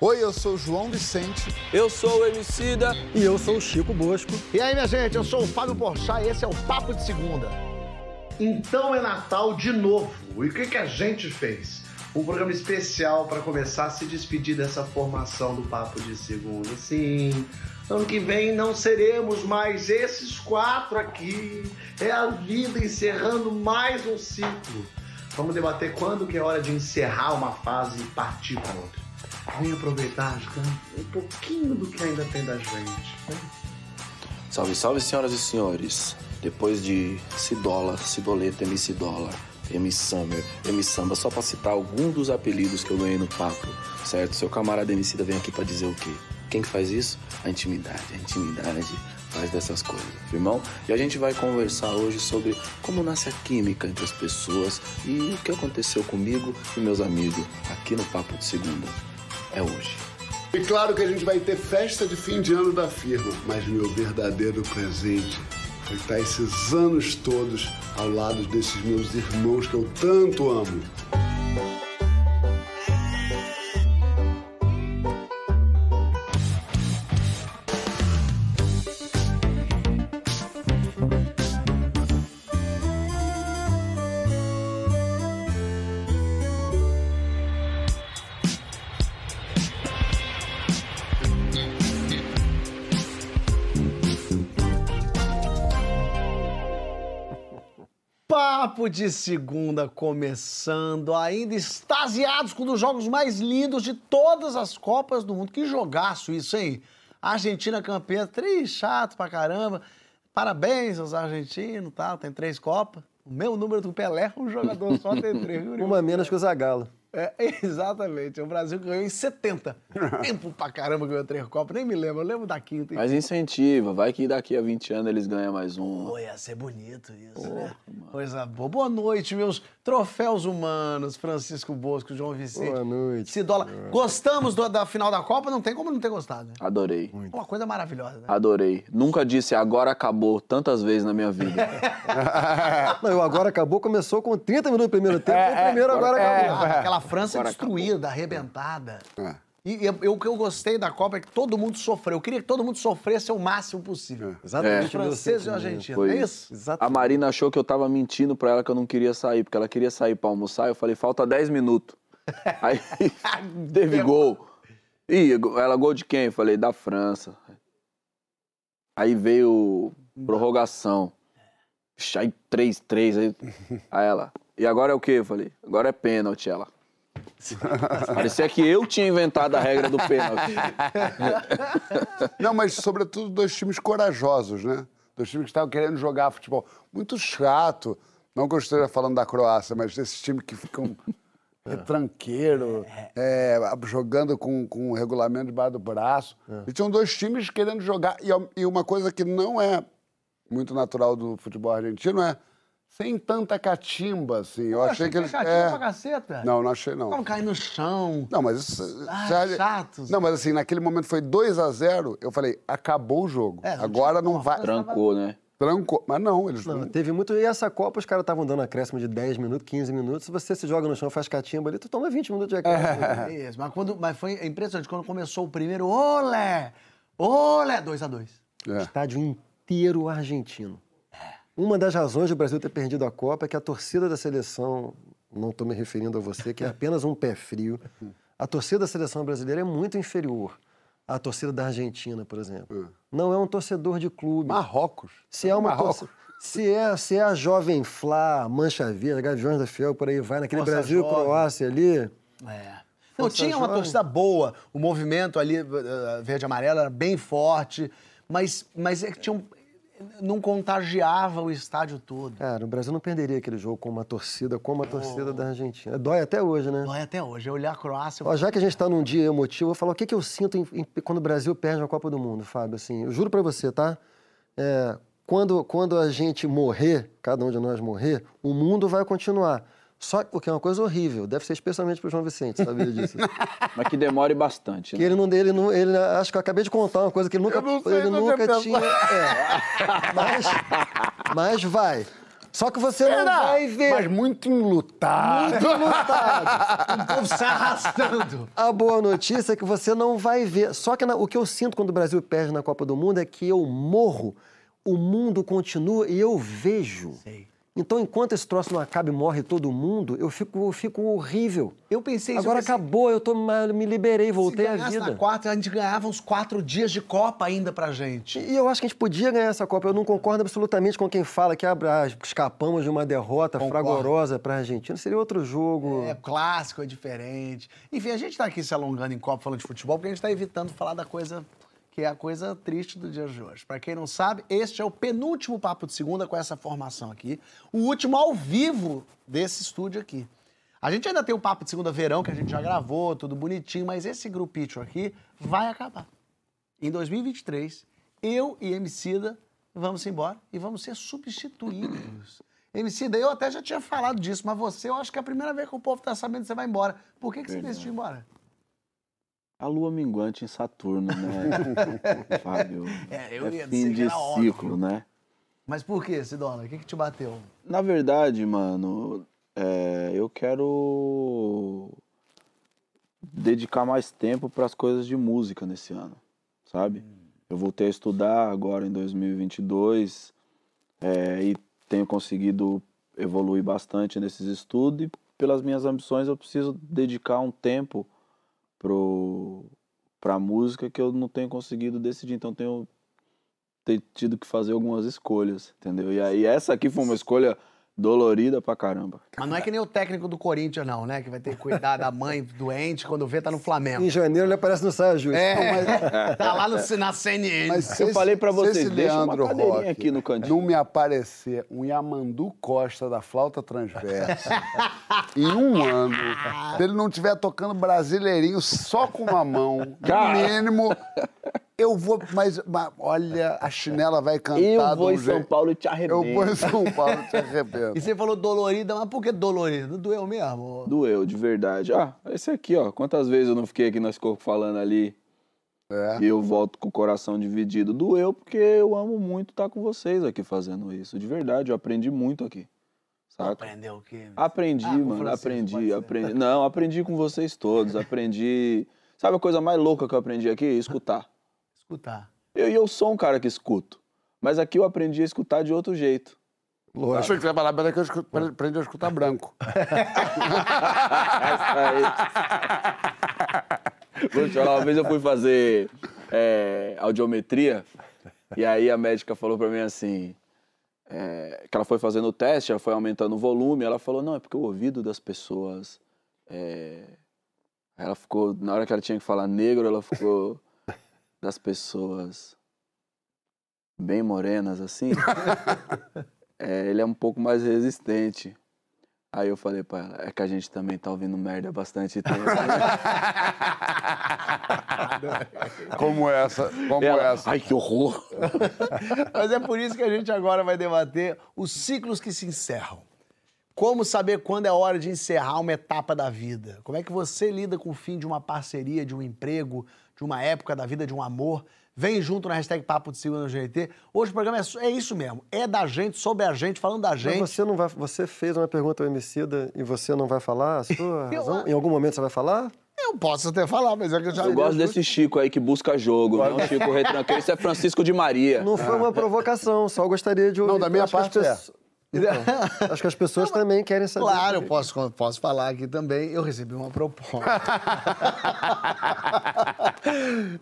Oi, eu sou o João Vicente. Eu sou o Emicida. E eu sou o Chico Bosco. E aí, minha gente, eu sou o Fábio Porchat e esse é o Papo de Segunda. Então é Natal de novo. E o que, que a gente fez? Um programa especial para começar a se despedir dessa formação do Papo de Segunda. Sim, ano que vem não seremos mais esses quatro aqui. É a vida encerrando mais um ciclo. Vamos debater quando que é hora de encerrar uma fase e partir para outra. Vem aproveitar um pouquinho do que ainda tem da gente. Né? Salve, salve, senhoras e senhores. Depois de Cidola, Cidoleta, MC Dólar, MC Summer, MC Samba, só pra citar algum dos apelidos que eu ganhei no papo, certo? Seu camarada Emicida vem aqui pra dizer o quê? Quem que faz isso? A intimidade. A intimidade faz dessas coisas, firmão? E a gente vai conversar hoje sobre como nasce a química entre as pessoas e o que aconteceu comigo e meus amigos aqui no Papo de Segunda. É hoje. E claro que a gente vai ter festa de fim de ano da firma, mas meu verdadeiro presente foi estar esses anos todos ao lado desses meus irmãos que eu tanto amo. Papo de segunda começando, ainda extasiados com um dos jogos mais lindos de todas as Copas do Mundo. Que jogaço isso, hein? Argentina campeã, três chato pra caramba. Parabéns aos argentinos, tá? Tem três Copas. O meu número do Pelé, um jogador só tem três. Uma menos que o Zagallo. É, exatamente. O Brasil ganhou em 70. Tempo pra caramba ganhou três Copas. Nem me lembro. Eu lembro da quinta. Mas incentiva. Vai que daqui a 20 anos eles ganham mais um. Pô, ia ser bonito isso, né? Coisa boa. Boa noite, meus troféus humanos. Francisco Bosco, João Vicente. Boa noite. Cidola. Gostamos do- da final da Copa? Não tem como não ter gostado, né? Adorei. Uma coisa maravilhosa, né? Adorei. Nunca disse agora acabou tantas vezes na minha vida. Não, o agora acabou, começou com 30 minutos do primeiro tempo. o primeiro agora acabou. Ah, Aquela França Agora destruída, arrebentada. É. E, e eu- o que eu gostei da Copa é que todo mundo sofreu. Eu queria que todo mundo sofresse o máximo possível. Exatamente. Os franceses e Foi. não é isso? A Exatamente. Marina achou que eu tava mentindo pra ela que eu não queria sair, porque ela queria sair pra almoçar. Eu falei, falta 10 minutos. Aí teve gol. Ih, ela gol de quem? Eu falei, da França. Aí veio prorrogação. Aí 3-3. Aí, aí ela. E agora é o quê? Eu falei, agora é pênalti, ela. Parecia que eu tinha inventado a regra do pênalti. Não, mas sobretudo dois times corajosos, né? Dois times que estavam querendo jogar futebol. Muito chato. Não que eu esteja falando da Croácia, mas desses times que ficam retranqueiro, é, jogando com, com o regulamento debaixo do braço. E tinham dois times querendo jogar. E, e uma coisa que não é muito natural do futebol argentino é sem tanta catimba, assim. Eu achei que eles. Catinho é. pra caceta. Não, não achei, não. Não cair no chão. Não, mas isso. Ah, sério- chatos. Não, mas assim, naquele momento foi 2 a 0 eu falei, acabou o jogo. É, não Agora não como, vai. Trancou, né? Trancou. Mas não, eles Não, não. teve muito. E essa Copa, os caras estavam dando acréscimo de 10 minutos, 15 minutos. Se você se joga no chão, faz catimba ali, tu toma 20 minutos de acréscimo. É Isso, mas, quando, mas foi impressionante. Quando começou o primeiro, olé! Olé! 2 a 2 É. Estádio inteiro argentino. Uma das razões do Brasil ter perdido a Copa é que a torcida da seleção, não estou me referindo a você, que é apenas um pé frio, a torcida da seleção brasileira é muito inferior à torcida da Argentina, por exemplo. Não é um torcedor de clube. Marrocos. Se é uma Marrocos. torcida. Se é, se é a Jovem Flá, Mancha Verde, Gaviões da Fiel, por aí vai, naquele Força Brasil e Jovem. Croácia ali. É. Não, Força tinha uma jovem. torcida boa, o movimento ali, eh, verde e amarelo, era bem forte, mas, mas é que tinha um, não contagiava o estádio todo. Cara, o Brasil não perderia aquele jogo com uma torcida como a torcida da Argentina. Dói até hoje, né? Dói até hoje. Eu olhar a Croácia. Ó, já que a gente está num dia emotivo, eu vou falar o que, que eu sinto em- em- quando o Brasil perde uma Copa do Mundo, Fábio. Assim, eu juro para você, tá? É, quando, quando a gente morrer, cada um de nós morrer, o mundo vai continuar. Só que o que é uma coisa horrível, deve ser especialmente pro João Vicente, sabia disso? Mas que demore bastante. que Né? ele não, ele não, ele, acho que eu acabei de contar uma coisa que ele nunca, Eu não sei, ele não nunca tinha é. mas, mas vai. Só que você não vai ver. Mas muito enlutado. Muito lutado. O povo se arrastando. A boa notícia é que você não vai ver. Só que na- o que eu sinto quando o Brasil perde na Copa do Mundo é que eu morro, o mundo continua e eu vejo. Sei. Então, enquanto esse troço não acaba e morre todo mundo, eu fico, eu fico horrível. Eu pensei isso. Agora acabou, eu tô, me liberei, voltei à vida. na quarta, a gente ganhava uns quatro dias de Copa ainda pra gente. E eu acho que a gente podia ganhar essa Copa. Eu não concordo absolutamente com quem fala que ah, escapamos de uma derrota Concordo. fragorosa para a Argentina. Seria outro jogo. É clássico, é diferente. Enfim, a gente tá aqui se alongando em Copa falando de futebol porque a gente tá evitando falar da coisa que é a coisa triste do dia de hoje. Pra quem não sabe, este é o penúltimo Papo de Segunda com essa formação aqui. O último ao vivo desse estúdio aqui. A gente ainda tem o Papo de Segunda Verão, que a gente já gravou, tudo bonitinho, mas esse grupinho aqui vai acabar. Em 2023, eu e Emicida vamos embora e vamos ser substituídos. Emicida, eu até já tinha falado disso, mas você, eu acho que é a primeira vez que o povo tá sabendo que você vai embora. Por que, que você decidiu ir embora? A lua minguante em Saturno, né, Fábio? É, eu ia dizer fim que de era óbvio. ciclo, né? Mas por que, Sidona? O que, que te bateu? Na verdade, mano, é, eu quero dedicar mais tempo para as coisas de música nesse ano, sabe? Eu voltei a estudar agora em 2022 é, e tenho conseguido evoluir bastante nesses estudos e pelas minhas ambições eu preciso dedicar um tempo pro para música que eu não tenho conseguido decidir, então tenho ter tido que fazer algumas escolhas, entendeu? E aí essa aqui foi uma escolha dolorida pra caramba. Mas não é que nem o técnico do Corinthians, não, né? Que vai ter que cuidar da mãe doente quando vê tá no Flamengo. Em janeiro ele aparece no Saia Justa. É, tá lá no, na CNN. Mas se Eu falei pra vocês, esse deixa uma Leandro cadeirinha Roque aqui no cantinho. Não me aparecer um Yamandu Costa da flauta transversa em um ano, se ele não estiver tocando brasileirinho só com uma mão, no mínimo, eu vou. Mas, mas, olha, a chinela vai cantar. Eu vou em São Paulo e te Eu vou em arrebento. São Paulo, te arrebento. E você falou dolorida, mas por que dolorida? Doeu mesmo? Doeu, de verdade. Ah, esse aqui, ó. Quantas vezes eu não fiquei aqui nós ficou falando ali É. e eu volto com o coração dividido. Doeu porque eu amo muito estar com vocês aqui fazendo isso. De verdade, eu aprendi muito aqui. Saca? Aprendeu o quê? Aprendi, Ah, mano, aprendi, aprendi. Não, aprendi com vocês todos, aprendi. Sabe a coisa mais louca que eu aprendi aqui? Escutar. Escutar. Eu, e eu sou um cara que escuto, mas aqui eu aprendi a escutar de outro jeito. Lógico. Achei que você ia falar, peraí que eu escuto- aprendi a escutar branco. Vou te falar, uma vez eu fui fazer é, audiometria e aí a médica falou pra mim assim, é, que ela foi fazendo o teste, ela foi aumentando o volume, ela falou, não, é porque o ouvido das pessoas... é, Ela ficou, na hora que ela tinha que falar negro, ela ficou das pessoas bem morenas assim. é, ele é um pouco mais resistente. Aí eu falei pra ela, é que a gente também tá ouvindo merda há bastante tempo. Como essa, como Ela, essa. Ai, que horror! Mas é por isso que a gente agora vai debater os ciclos que se encerram. Como saber quando é hora de encerrar uma etapa da vida? Como é que você lida com o fim de uma parceria, de um emprego, de uma época da vida, de um amor? Vem junto na hashtag Papo de Segunda no GT. Hoje o programa é, é isso mesmo. É da gente, sobre a gente, falando da Mas gente. você não vai. Você fez uma pergunta ao Emicida e você não vai falar a sua Eu- razão? Em algum momento você vai falar? Eu posso até falar, mas é que eu já Eu gosto desse Chico aí que busca jogo, não Chico retranqueiro. Isso é Francisco de Maria. Não foi uma provocação, só gostaria de ouvir. Não, da minha parte é. Então, acho que as pessoas também querem saber. Claro, eu posso, posso falar aqui também. Eu recebi uma proposta.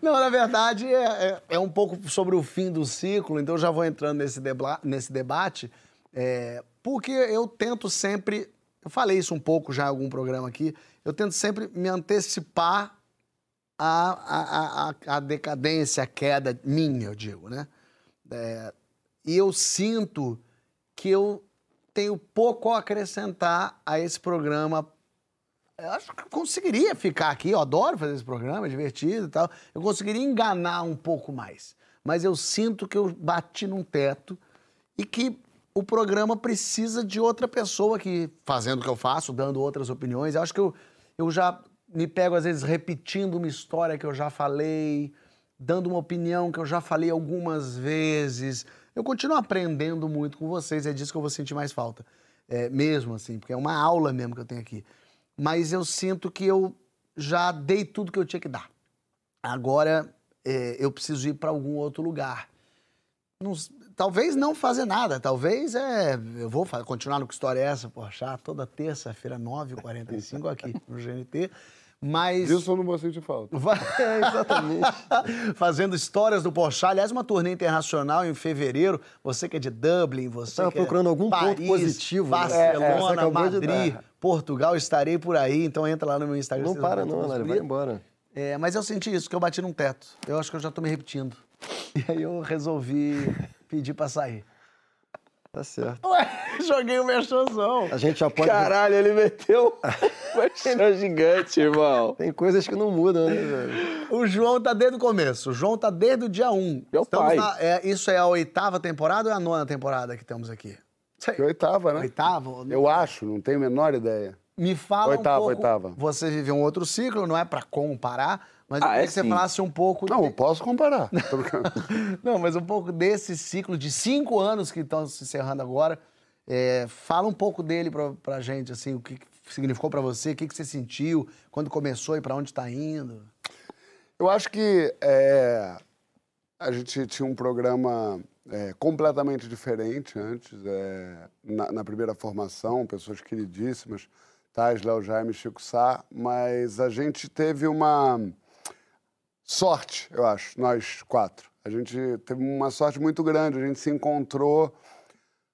Não, na verdade, é, é- é um pouco sobre o fim do ciclo, então eu já vou entrando nesse, debla- nesse debate, é, porque eu tento sempre. Eu falei isso um pouco já em algum programa aqui, eu tento sempre me antecipar a, a, a- a, a decadência, a queda minha, eu digo, né? É, e eu sinto que eu tenho pouco a acrescentar a esse programa. Eu acho que eu conseguiria ficar aqui, eu adoro fazer esse programa, é divertido e tal. Eu conseguiria enganar um pouco mais. Mas eu sinto que eu bati num teto e que o programa precisa de outra pessoa aqui fazendo o que eu faço, dando outras opiniões. Eu acho que eu, eu já me pego, às vezes, repetindo uma história que eu já falei, dando uma opinião que eu já falei algumas vezes, Eu continuo aprendendo muito com vocês, é disso que eu vou sentir mais falta. É, mesmo assim, porque é uma aula mesmo que eu tenho aqui. Mas eu sinto que eu já dei tudo que eu tinha que dar. Agora é, eu preciso ir para algum outro lugar. Não- talvez não fazer nada, talvez é. Eu vou continuar no que história é essa, Porchat, toda terça-feira, 9h45 aqui no GNT. Mas. Disso eu não vou sentir falta. É, exatamente. Fazendo histórias do Porchat. Aliás, uma turnê internacional em fevereiro. Você que é de Dublin, você Tava que é procurando algum ponto Paris, positivo, né? É, Barcelona, de Madrid. Portugal, estarei por aí. Então entra lá no meu Instagram. Não para não, Lari, vai embora. É, mas eu senti isso, que eu bati num teto. Eu acho que eu já tô me repetindo. E aí eu resolvi pedir pra sair. Tá certo. Ué, joguei o merchanzão. A gente já pode... Caralho, ele meteu uma chão gigante, irmão. Tem coisas que não mudam, né, velho? O João tá desde o começo. O João tá desde o dia 1. Meu Estamos pai. na- é, isso é a oitava temporada ou é a nona temporada que temos aqui? Sei. Que oitava, né? Oitava? Eu acho, não tenho a menor ideia. Me fala Oitava, um pouco. oitava. Você viveu um outro ciclo, não é pra comparar, mas eu Ah, queria é que você sim. falasse um pouco. Não, eu posso comparar. Não, mas um pouco desse ciclo de cinco anos que estão se encerrando agora. É, fala um pouco dele pra, pra gente, assim, o que que significou pra você, o que, que você sentiu, quando começou e pra onde tá indo. Eu acho que é, a gente tinha um programa é, completamente diferente antes. é, na, na primeira formação, pessoas queridíssimas, Tais, Léo Jaime, Chico Sá, mas a gente teve uma sorte, eu acho, nós quatro. A gente teve uma sorte muito grande, a gente se encontrou,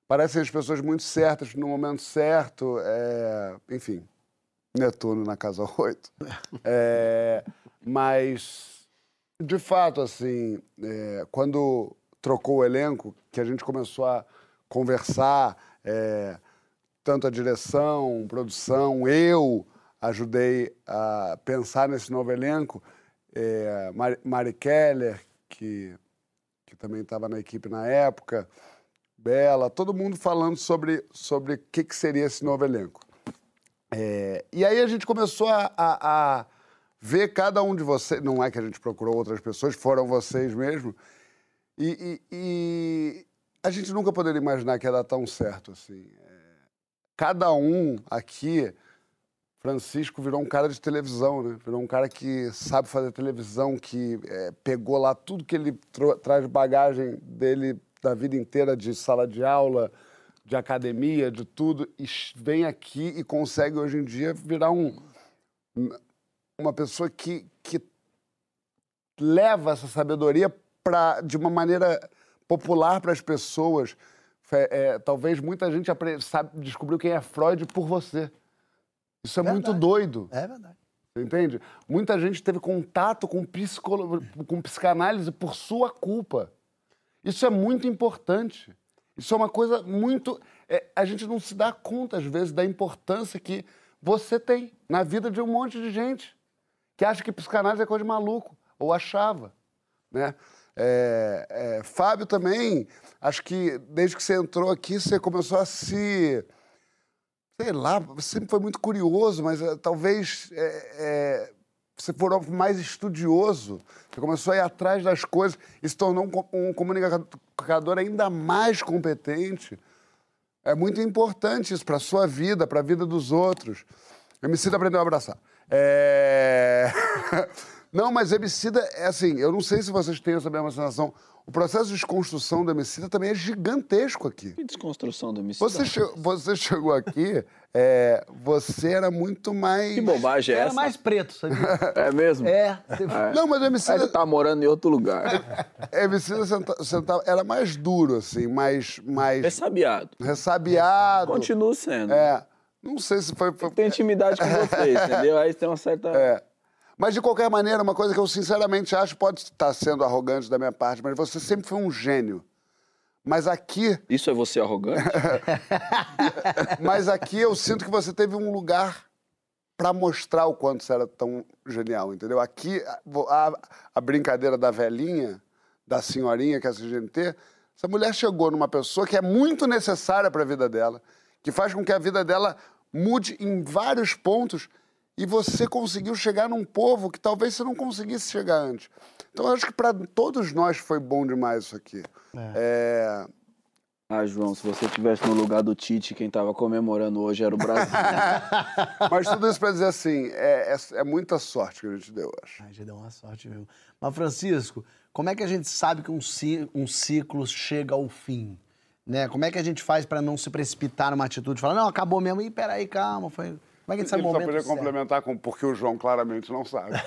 parecem as pessoas muito certas no momento certo, é, enfim, Netuno na casa 8. É, mas, de fato, assim, é, quando trocou o elenco, que a gente começou a conversar, é, tanto a direção, produção, eu ajudei a pensar nesse novo elenco. É, Mari, Mari Keller, que, que também estava na equipe na época, Bela, todo mundo falando sobre, sobre o que, que seria esse novo elenco. É, e aí a gente começou a, a- a ver cada um de vocês. Não é que a gente procurou outras pessoas, foram vocês mesmo. E, e- e a gente nunca poderia imaginar que ia dar tão certo assim. É, cada um aqui, Francisco virou um cara de televisão, né? Virou um cara que sabe fazer televisão, que é, pegou lá tudo que ele traz bagagem dele da vida inteira de sala de aula, de academia, de tudo, e vem aqui e consegue hoje em dia virar um, uma pessoa que, que leva essa sabedoria pra, de uma maneira popular para as pessoas. Fe- é, talvez muita gente sabe, descobriu quem é Freud por você. Isso é muito Verdade. doido. É verdade. Você entende? Muita gente teve contato com, psicolo... com psicanálise por sua culpa. Isso é muito importante. Isso é uma coisa muito. é, a gente não se dá conta, às vezes, da importância que você tem na vida de um monte de gente que acha que psicanálise é coisa de maluco, ou achava. Né? É, é, Fábio também, acho que desde que você entrou aqui, você começou a se sei lá, sempre foi muito curioso, mas eh, talvez eh, eh, você for mais estudioso. Você começou a ir atrás das coisas e se tornou um, um comunicador ainda mais competente. É muito importante isso para a sua vida, para a vida dos outros. Emicida aprendeu a abraçar. É... Não, mas Emicida, é assim, eu não sei se vocês têm essa mesma sensação. O processo de desconstrução do Emicida também é gigantesco aqui. Que desconstrução do homicídio. Você, che- você chegou aqui, é, você era muito mais. Que bobagem é Era essa? mais preto, sabia? É mesmo? É. você- Não, mas o Emicida, ele tá morando em outro lugar. Emicida senta, sentava, era mais duro, assim, mais, mais Ressabiado. ressabiado. Continua sendo. É, não sei se foi... foi- Tem intimidade com você, entendeu? Aí tem uma certa... é. Mas, de qualquer maneira, uma coisa que eu sinceramente acho, pode estar sendo arrogante da minha parte, mas você sempre foi um gênio. Mas aqui, Isso é você arrogante? mas aqui eu sinto que você teve um lugar para mostrar o quanto você era tão genial, entendeu? Aqui, a, a- brincadeira da velhinha, da senhorinha que é a CGNT, essa mulher chegou numa pessoa que é muito necessária para a vida dela, que faz com que a vida dela mude em vários pontos, e você conseguiu chegar num povo que talvez você não conseguisse chegar antes. Então, eu acho que para todos nós foi bom demais isso aqui. É. Ah, João, se você estivesse no lugar do Tite, quem tava comemorando hoje era o Brasil. Mas tudo isso para dizer assim, é, é- é muita sorte que a gente deu, eu acho. Ai, já deu uma sorte mesmo. Mas, Francisco, como é que a gente sabe que um, ci- um ciclo chega ao fim? Né? Como é que a gente faz para não se precipitar numa atitude? Falar, não, acabou mesmo. Ih, peraí, calma. Foi... Como é que a gente sabe Ele o só momento podia certo? complementar com porque o João claramente não sabe.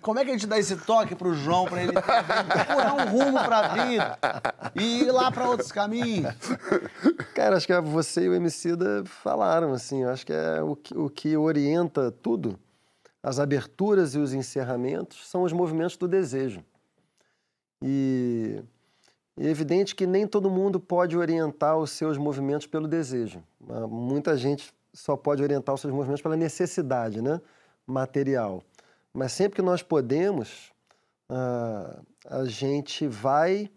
Como é que a gente dá esse toque pro João pra ele procurar um rumo pra vida e ir lá pra outros caminhos? Cara, acho que você e o Emicida falaram, assim, eu acho que é o que, o que orienta tudo, as aberturas e os encerramentos, são os movimentos do desejo. E é evidente que nem todo mundo pode orientar os seus movimentos pelo desejo. Ah, Muita gente só pode orientar os seus movimentos pela necessidade né? material. Mas sempre que nós podemos, ah, a gente vai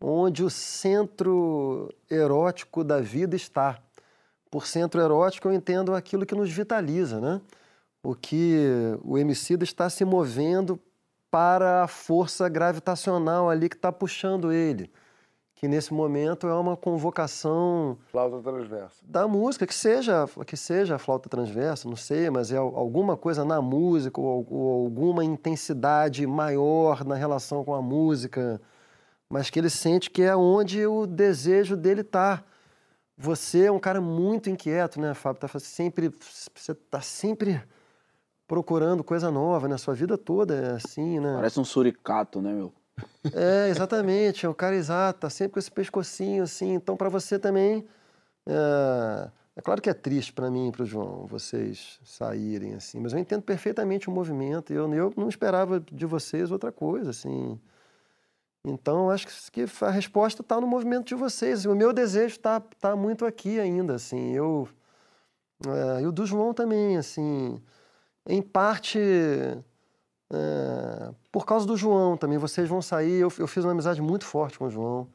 onde o centro erótico da vida está. Por centro erótico eu entendo aquilo que nos vitaliza, né? O que o homicida está se movendo para a força gravitacional ali que está puxando ele, que nesse momento é uma convocação Flauta transversa. da música, que seja, que seja a flauta transversa, não sei, mas é al- alguma coisa na música ou, ou alguma intensidade maior na relação com a música, mas que ele sente que é onde o desejo dele está. Você é um cara muito inquieto, né, Fábio? Tá sempre, você está sempre procurando coisa nova, né? Sua vida toda é assim, né? Parece um suricato, né, meu? É, exatamente. É o cara exato, tá sempre com esse pescocinho assim. Então, para você também. É... é claro que é triste para mim e para o João vocês saírem assim, mas eu entendo perfeitamente o movimento eu, eu não esperava de vocês outra coisa, assim. Então, acho que que a resposta está no movimento de vocês. O meu desejo está tá muito aqui ainda, assim. Eu, é, e o do João também, assim. Em parte, é, por causa do João também. Vocês vão sair. Eu, eu fiz uma amizade muito forte com o João.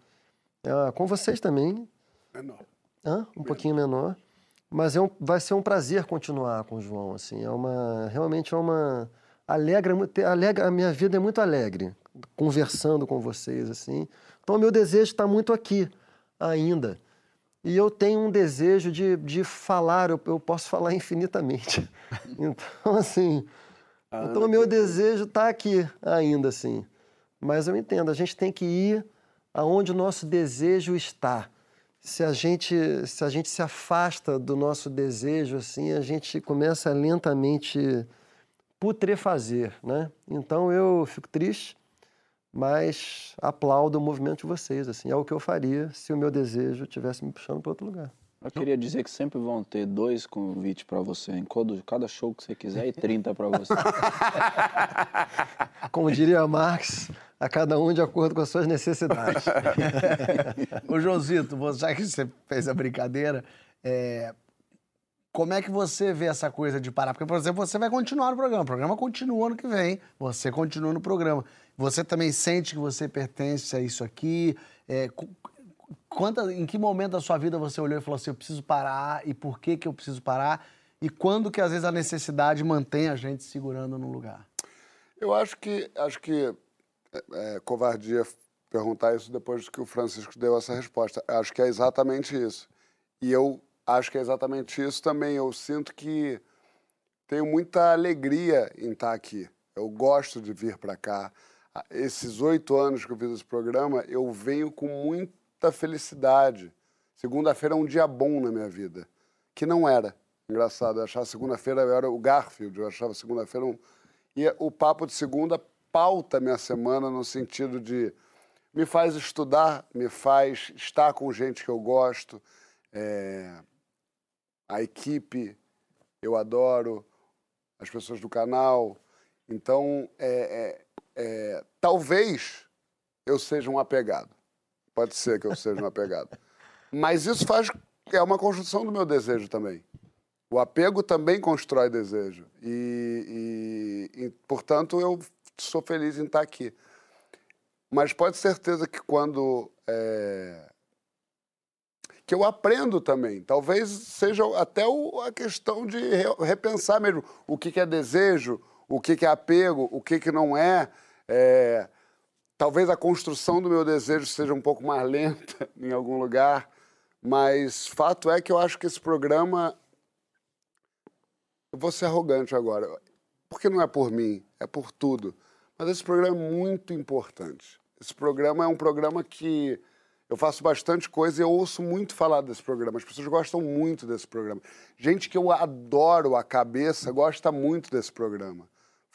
É, com vocês também, Menor. Hã? um pouquinho menor. Mas é um- vai ser um prazer continuar com o João, assim. É uma, realmente é uma alegra, alegra a minha vida é muito alegre conversando com vocês, assim. Então o meu desejo está muito aqui ainda. E eu tenho um desejo de, de falar, eu, eu posso falar infinitamente. Então, assim, então o meu desejo está aqui ainda, assim. Mas eu entendo, a gente tem que ir aonde o nosso desejo está. Se a gente se, a gente se afasta do nosso desejo, assim, a gente começa a lentamente putrefazer, né? Então eu fico triste, mas aplaudo o movimento de vocês, assim. É o que eu faria se o meu desejo estivesse me puxando para outro lugar. Eu queria dizer que sempre vão ter dois convites pra você em cada, show que você quiser e 30 pra você. Como diria Marx, a cada um de acordo com as suas necessidades. Ô, Joãozito, já que você fez a brincadeira, é, como é que você vê essa coisa de parar? Porque, por exemplo, você vai continuar no programa, o programa continua ano que vem, você continua no programa. Você também sente que você pertence a isso aqui? É, quanta- em que momento da sua vida você olhou e falou assim, eu preciso parar, e por que, que eu preciso parar? E quando que, às vezes, a necessidade mantém a gente segurando no lugar? Eu acho que acho que é, é, covardia perguntar isso depois que o Francisco deu essa resposta. Acho que é exatamente isso. E eu acho que é exatamente isso também. Eu sinto que tenho muita alegria em estar aqui. Eu gosto de vir para cá. Esses oito anos que eu fiz esse programa, eu venho com muita felicidade. Segunda-feira é um dia bom na minha vida, que não era. Engraçado, eu achava segunda-feira, eu era o Garfield, eu achava segunda-feira um... E o papo de segunda pauta minha semana no sentido de me faz estudar, me faz estar com gente que eu gosto, é, a equipe eu adoro, as pessoas do canal. Então, é, é, é, talvez eu seja um apegado. Pode ser que eu seja um apegado. Mas isso faz é uma construção do meu desejo também. O apego também constrói desejo. E, e- e, portanto, eu sou feliz em estar aqui. Mas pode certeza que quando. é, que eu aprendo também. Talvez seja até o, a questão de re, repensar mesmo o que, que é desejo, o que, que é apego, o que, que não é. é. Talvez a construção do meu desejo seja um pouco mais lenta em algum lugar, mas fato é que eu acho que esse programa. Eu vou ser arrogante agora, porque não é por mim, é por tudo. Mas esse programa é muito importante. Esse programa é um programa que eu faço bastante coisa e eu ouço muito falar desse programa. As pessoas gostam muito desse programa. Gente que eu adoro a cabeça gosta muito desse programa.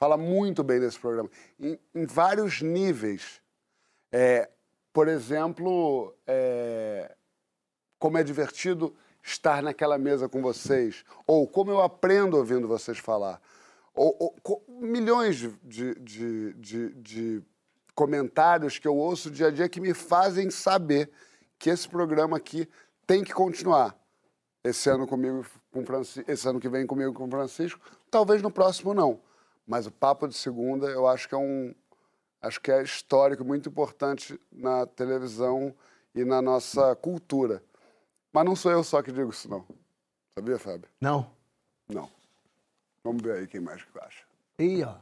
Fala muito bem desse programa. Em, em vários níveis. É, por exemplo, é, como é divertido estar naquela mesa com vocês. Ou como eu aprendo ouvindo vocês falar. Ou, ou milhões de, de, de, de comentários que eu ouço dia a dia que me fazem saber que esse programa aqui tem que continuar. Esse ano comigo com Francisco, esse ano que vem comigo com Francisco, talvez no próximo não. Mas o papo de segunda eu acho que é um acho que é histórico, muito importante na televisão e na nossa cultura. Mas não sou eu só que digo isso não. Sabia, Fábio? Não. Não. Vamos ver aí quem mais que acha. Ih, ó.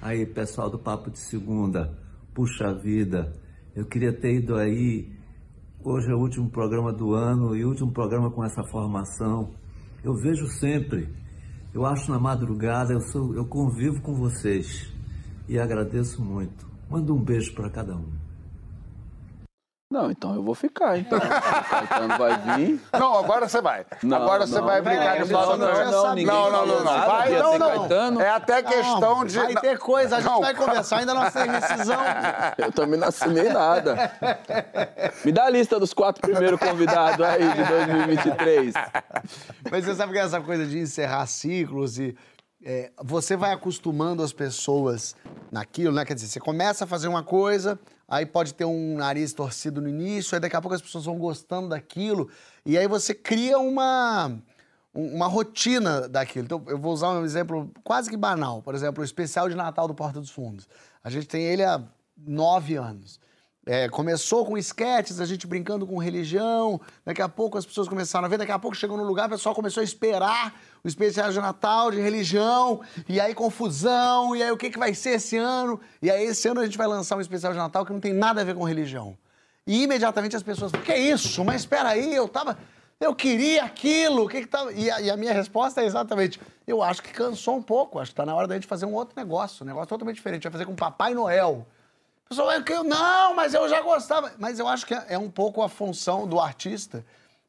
Aí, pessoal do Papo de Segunda, puxa vida, eu queria ter ido aí. Hoje é o último programa do ano e último programa com essa formação. Eu vejo sempre, eu acho na madrugada, eu, sou, eu convivo com vocês e agradeço muito. Manda um beijo para cada um. Não, então eu vou ficar, então. Caetano vai vir. Não, agora você vai. Não, agora você não, vai brincar não, de não, bola. não, não, ninguém não, não, não, não. nada, Vai, não, não. Caetano. É até questão de. Vai ter coisa, a gente Não. vai conversar, ainda não tem rescisão. Eu também não assinei nada. Me dá a lista dos quatro primeiros convidados aí de 2023. Mas você sabe que essa coisa de encerrar ciclos e é, você vai acostumando as pessoas naquilo, né? Quer dizer, você começa a fazer uma coisa, aí pode ter um nariz torcido no início, aí daqui a pouco as pessoas vão gostando daquilo, e aí você cria uma, um- uma rotina daquilo. Então, eu vou usar um exemplo quase que banal. Por exemplo, o especial de Natal do Porta dos Fundos. A gente tem ele há nove anos. É, começou com esquetes, a gente brincando com religião, daqui a pouco as pessoas começaram a ver, daqui a pouco chegou no lugar, o pessoal começou a esperar o especial de Natal, de religião, e aí confusão, e aí o que, que vai ser esse ano? E aí esse ano a gente vai lançar um especial de Natal que não tem nada a ver com religião. E imediatamente as pessoas que isso? Mas espera aí, eu tava... Eu queria aquilo, o que que tava... E a, e a minha resposta é exatamente, eu acho que cansou um pouco, acho que tá na hora da gente fazer um outro negócio, um negócio totalmente diferente, vai fazer com Papai Noel. O pessoal vai, "Eu- não, mas eu já gostava. Mas eu acho que é é um pouco a função do artista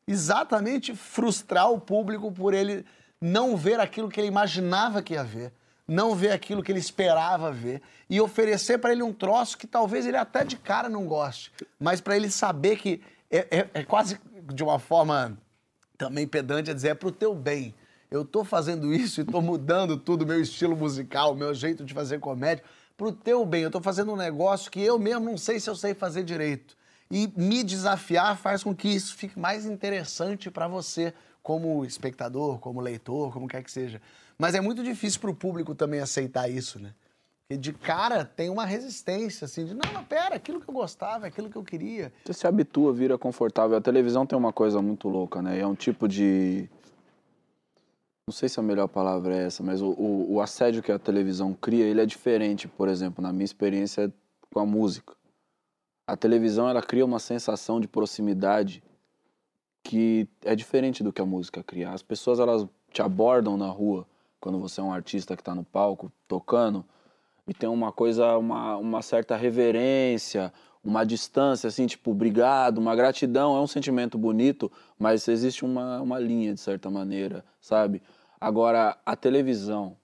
exatamente frustrar o público por ele não ver aquilo que ele imaginava que ia ver, não ver aquilo que ele esperava ver e oferecer para ele um troço que talvez ele até de cara não goste, mas para ele saber que é, é- é quase de uma forma também pedante a dizer, é pro teu bem. Eu tô fazendo isso e tô mudando tudo, meu estilo musical, meu jeito de fazer comédia, pro teu bem. Eu tô fazendo um negócio que eu mesmo não sei se eu sei fazer direito. E me desafiar faz com que isso fique mais interessante para você, como espectador, como leitor, como quer que seja. Mas é muito difícil pro público também aceitar isso, né? Porque de cara tem uma resistência, assim, de não, mas pera, aquilo que eu gostava, aquilo que eu queria. Você se habitua, vira confortável. A televisão tem uma coisa muito louca, né? É um tipo de. Não sei se a melhor palavra é essa, mas o, o, o assédio que a televisão cria, ele é diferente, por exemplo, na minha experiência com a música. A televisão, ela cria uma sensação de proximidade que é diferente do que a música cria. As pessoas, elas te abordam na rua, quando você é um artista que está no palco, tocando, e tem uma coisa, uma, uma certa reverência, uma distância, assim, tipo, obrigado, uma gratidão, é um sentimento bonito, mas existe uma, uma linha, de certa maneira, sabe? Agora, a televisão,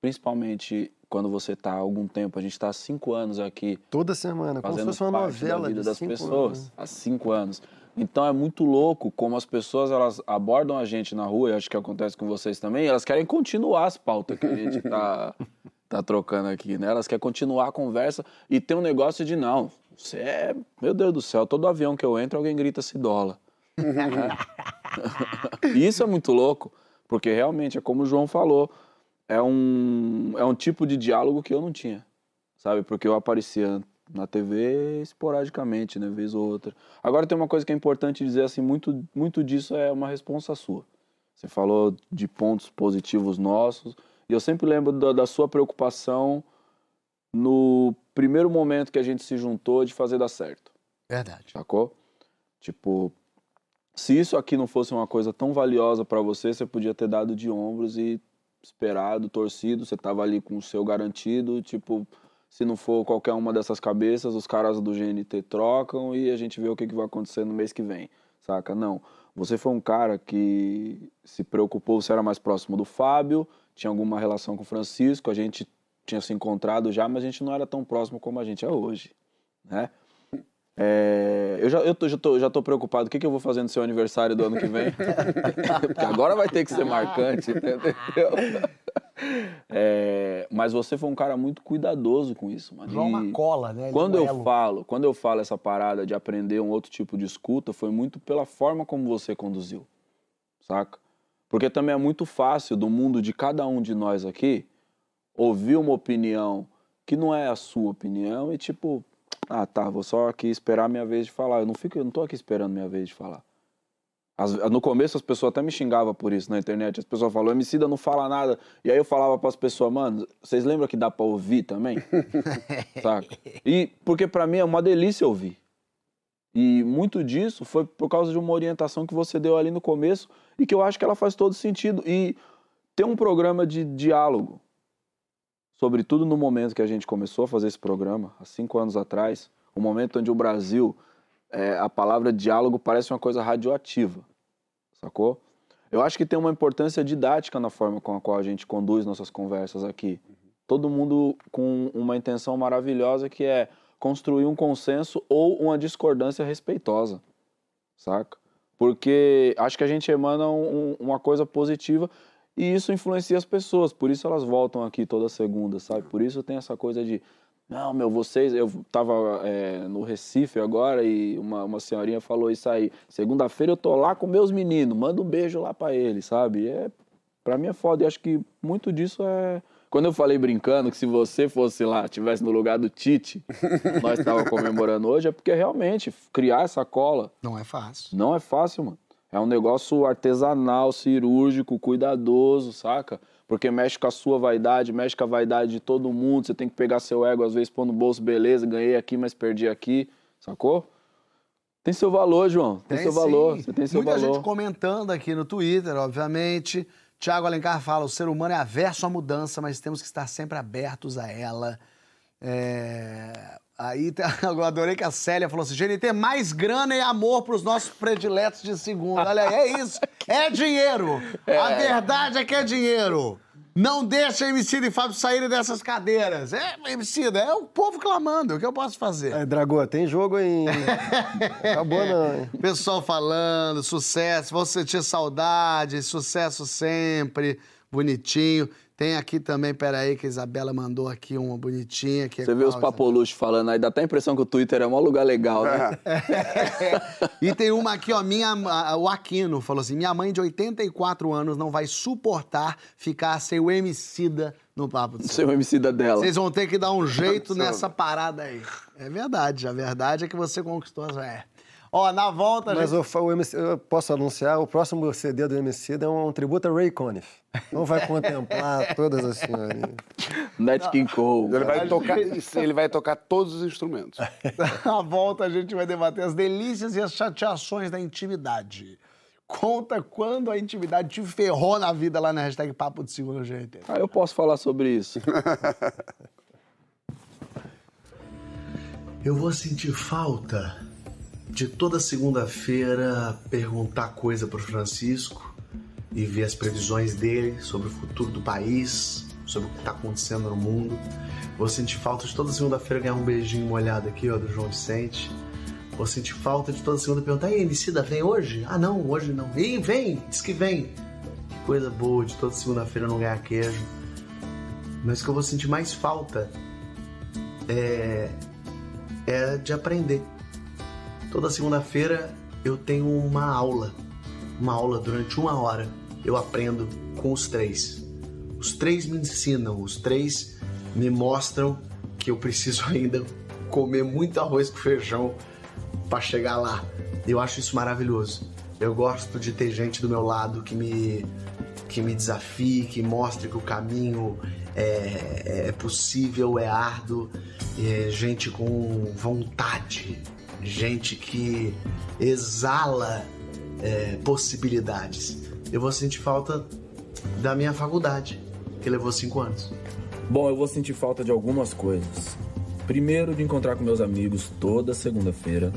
principalmente quando você está há algum tempo, a gente está há cinco anos aqui, Toda semana, como se fosse uma novela da vida de das cinco pessoas anos. há cinco anos. Então é muito louco como as pessoas elas abordam a gente na rua, e acho que acontece com vocês também, elas querem continuar as pautas que a gente tá, tá trocando aqui, né? Elas querem continuar a conversa e tem um negócio de não, você é, meu Deus do céu, todo avião que eu entro alguém grita se dólar. E isso é muito louco, porque realmente é como o João falou, é um, é um tipo de diálogo que eu não tinha, sabe? Porque eu aparecia na TV esporadicamente, né? Vez ou outra. Agora tem uma coisa que é importante dizer, assim, muito, muito disso é uma responsa sua. Você falou de pontos positivos nossos, e eu sempre lembro da, da sua preocupação no primeiro momento que a gente se juntou de fazer dar certo. Verdade. Sacou? Tipo, se isso aqui não fosse uma coisa tão valiosa para você, você podia ter dado de ombros e esperado, torcido, você tava ali com o seu garantido, tipo, se não for qualquer uma dessas cabeças, os caras do GNT trocam e a gente vê o que, que vai acontecer no mês que vem, saca? Não. Você foi um cara que se preocupou, você era mais próximo do Fábio, tinha alguma relação com o Francisco, a gente tinha se encontrado já, mas a gente não era tão próximo como a gente é hoje, né? É, eu já, eu tô, já, tô, já tô preocupado. O que, que eu vou fazer no seu aniversário do ano que vem? Porque agora vai ter que ser marcante, entendeu? É, mas você foi um cara muito cuidadoso com isso, mano. João E uma cola, né? Quando eu falo, quando eu falo essa parada de aprender um outro tipo de escuta, foi muito pela forma como você conduziu, saca? Porque também é muito fácil do mundo de cada um de nós aqui ouvir uma opinião que não é a sua opinião e tipo, ah, tá, vou só aqui esperar a minha vez de falar. Eu não fico, eu não tô aqui esperando a minha vez de falar. As- no começo as pessoas até me xingavam por isso na internet. As pessoas falavam, Emicida não fala nada. E aí eu falava para as pessoas, mano, vocês lembram que dá para ouvir também? Saca? E porque para mim é uma delícia ouvir. E muito disso foi por causa de uma orientação que você deu ali no começo e que eu acho que ela faz todo sentido. E ter um programa de diálogo, sobretudo no momento que a gente começou a fazer esse programa, há cinco anos atrás, um momento onde o Brasil, é, a palavra diálogo parece uma coisa radioativa, sacou? Eu acho que tem uma importância didática na forma com a qual a gente conduz nossas conversas aqui. Todo mundo com uma intenção maravilhosa que é construir um consenso ou uma discordância respeitosa, saca? Porque acho que a gente emana um- uma coisa positiva e isso influencia as pessoas, por isso elas voltam aqui toda segunda, sabe? Por isso tem essa coisa de, não, meu, vocês. Eu tava é, no Recife agora e uma, uma senhorinha falou isso aí. Segunda-feira eu tô lá com meus meninos, manda um beijo lá pra eles, sabe? É, pra mim é foda e acho que muito disso é. Quando eu falei brincando que se você fosse lá, tivesse no lugar do Tite, nós tava comemorando hoje, é porque realmente criar essa cola Não é fácil. não é fácil, mano. É um negócio artesanal, cirúrgico, cuidadoso, saca? Porque mexe com a sua vaidade, mexe com a vaidade de todo mundo. Você tem que pegar seu ego, às vezes, pôr no bolso, beleza, ganhei aqui, mas perdi aqui, sacou? Tem seu valor, João. Tem, seu sim. valor. Você tem seu Muita valor. gente comentando aqui no Twitter, obviamente. Tiago Alencar fala: o ser humano é averso à mudança, mas temos que estar sempre abertos a ela. É, Aí eu adorei que a Célia falou assim: GNT, mais grana e amor para os nossos prediletos de segunda. Olha, aí, é isso. É dinheiro. A verdade é que é dinheiro. Não deixa Emicida e Fábio saírem dessas cadeiras. É, Emicida, é o povo clamando. O que eu posso fazer? É, Dragô, tem jogo aí. Acabou não, hein? Pessoal falando, sucesso, vou sentir saudade, sucesso sempre, bonitinho. Tem aqui também, peraí, que a Isabela mandou aqui uma bonitinha. Que é Você vê os qual, papoluchos falando aí, dá até a impressão que o Twitter é um lugar legal, né? E tem uma aqui, ó, minha, a- o Aquino falou assim: minha mãe de 84 anos não vai suportar ficar sem o Emicida no papo do Ser o MC da dela. Vocês vão ter que dar um jeito nessa parada aí. É verdade, a verdade é que você conquistou as. É. Ó, na volta, Mas gente... o, o MC, eu posso anunciar, o próximo CD do MC é um, tributo a Ray Conniff. Não vai contemplar todas as senhorinhas. Nat King Cole. Ele vai tocar, ele vai tocar todos os instrumentos. Na volta a gente vai debater as delícias e as chateações da intimidade. Conta quando a intimidade te ferrou na vida lá na hashtag Papo de Segunda GNT. Ah, eu posso falar sobre isso. Eu vou sentir falta de toda segunda-feira perguntar coisa pro Francisco e ver as previsões dele sobre o futuro do país, sobre o que tá acontecendo no mundo. Vou sentir falta de toda segunda-feira ganhar um beijinho molhado aqui, ó, do João Vicente. Vou sentir falta de toda segunda perguntar: "E Emicida, vem hoje?" "Ah, não, hoje não." "Ih, vem, diz que vem." Que coisa boa de toda segunda-feira não ganhar queijo. Mas o que eu vou sentir mais falta é é de aprender. Toda segunda-feira eu tenho uma aula, uma aula durante uma hora. Eu aprendo com os três. Os três me ensinam, os três me mostram que eu preciso ainda comer muito arroz com feijão para chegar lá. Eu acho isso maravilhoso. Eu gosto de ter gente do meu lado que me que me desafie, que mostre que o caminho é, é possível, é árduo, é gente com vontade, gente que exala é, possibilidades. Eu vou sentir falta da minha faculdade, que levou cinco anos. Bom, eu vou sentir falta de algumas coisas. Primeiro, de encontrar com meus amigos toda segunda-feira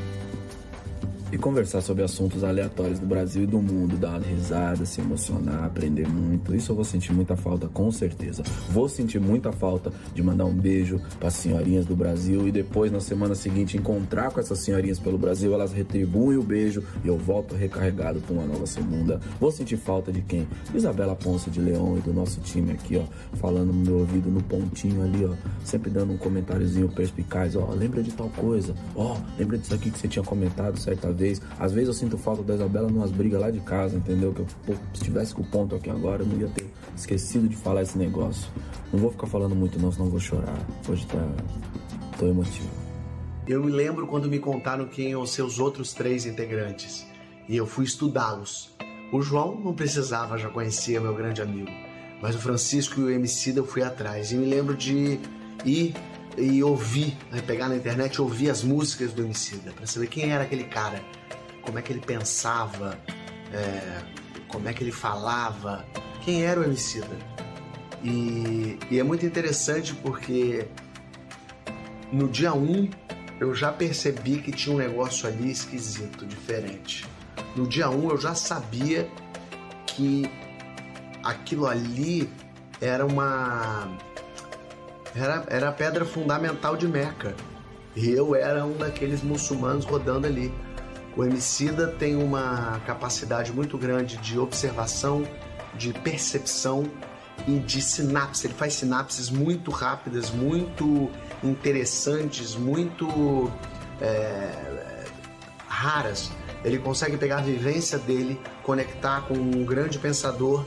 e conversar sobre assuntos aleatórios do Brasil e do mundo, dar risada, se emocionar, aprender muito. Isso eu vou sentir muita falta, com certeza. Vou sentir muita falta de mandar um beijo para as senhorinhas do Brasil e depois, na semana seguinte, encontrar com essas senhorinhas pelo Brasil, elas retribuem o beijo e eu volto recarregado para uma nova segunda. Vou sentir falta de quem? Isabela Ponce de Leão e do nosso time aqui, ó, falando no meu ouvido, no pontinho ali, ó, sempre dando um comentáriozinho perspicaz, ó, lembra de tal coisa, ó, lembra disso aqui que você tinha comentado certa vez. Às vezes eu sinto falta da Isabela numas brigas lá de casa, entendeu? Que eu, pô, se tivesse com o ponto aqui agora, eu não ia ter esquecido de falar esse negócio. Não vou ficar falando muito não, senão vou chorar. Hoje tá... tô emotivo. Eu me lembro quando me contaram quem iam ser os outros três integrantes. E eu fui estudá-los. O João não precisava, já conhecia meu grande amigo. Mas o Francisco e o Emicida eu fui atrás. E me lembro de ir e ouvir, né, pegar na internet e ouvir as músicas do Emicida, para saber quem era aquele cara, como é que ele pensava, é, como é que ele falava, quem era o Emicida. E, e é muito interessante porque no dia 1 um, eu já percebi que tinha um negócio ali esquisito, diferente. No dia 1 um, eu já sabia que aquilo ali era uma era, era a pedra fundamental de Meca. E eu era um daqueles muçulmanos rodando ali. O Emicida tem uma capacidade muito grande de observação, de percepção e de sinapse. Ele faz sinapses muito rápidas, muito interessantes, muito é, raras. Ele consegue pegar a vivência dele, conectar com um grande pensador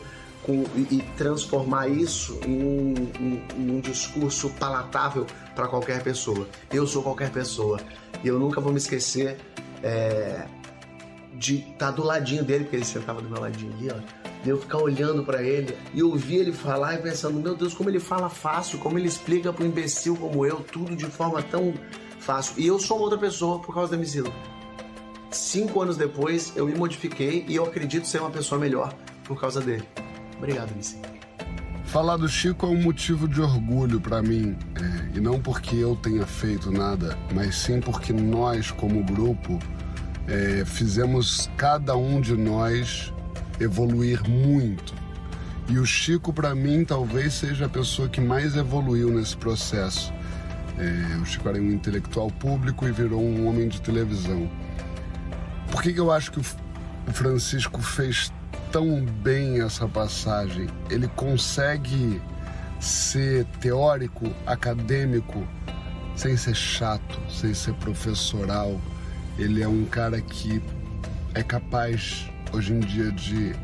com, e, e, transformar isso em um, um discurso palatável para qualquer pessoa. Eu sou qualquer pessoa e eu nunca vou me esquecer é, de estar tá do ladinho dele, porque ele sentava do meu ladinho ali, ó. De eu ficar olhando para ele e ouvir ele falar e pensando, meu Deus, como ele fala fácil, como ele explica para um imbecil como eu tudo de forma tão fácil. E eu sou outra pessoa por causa da Emicida. Cinco anos depois, eu me modifiquei e eu acredito ser uma pessoa melhor por causa dele. Obrigado, Missy. Falar do Chico é um motivo de orgulho para mim, é, e não porque eu tenha feito nada, mas sim porque nós, como grupo, é, fizemos cada um de nós evoluir muito. E o Chico, para mim, talvez seja a pessoa que mais evoluiu nesse processo. É, o Chico era um intelectual público e virou um homem de televisão. Por que, que eu acho que o Francisco fez tão bem essa passagem. Ele consegue ser teórico, acadêmico, sem ser chato, sem ser professoral. Ele é um cara que é capaz, hoje em dia, de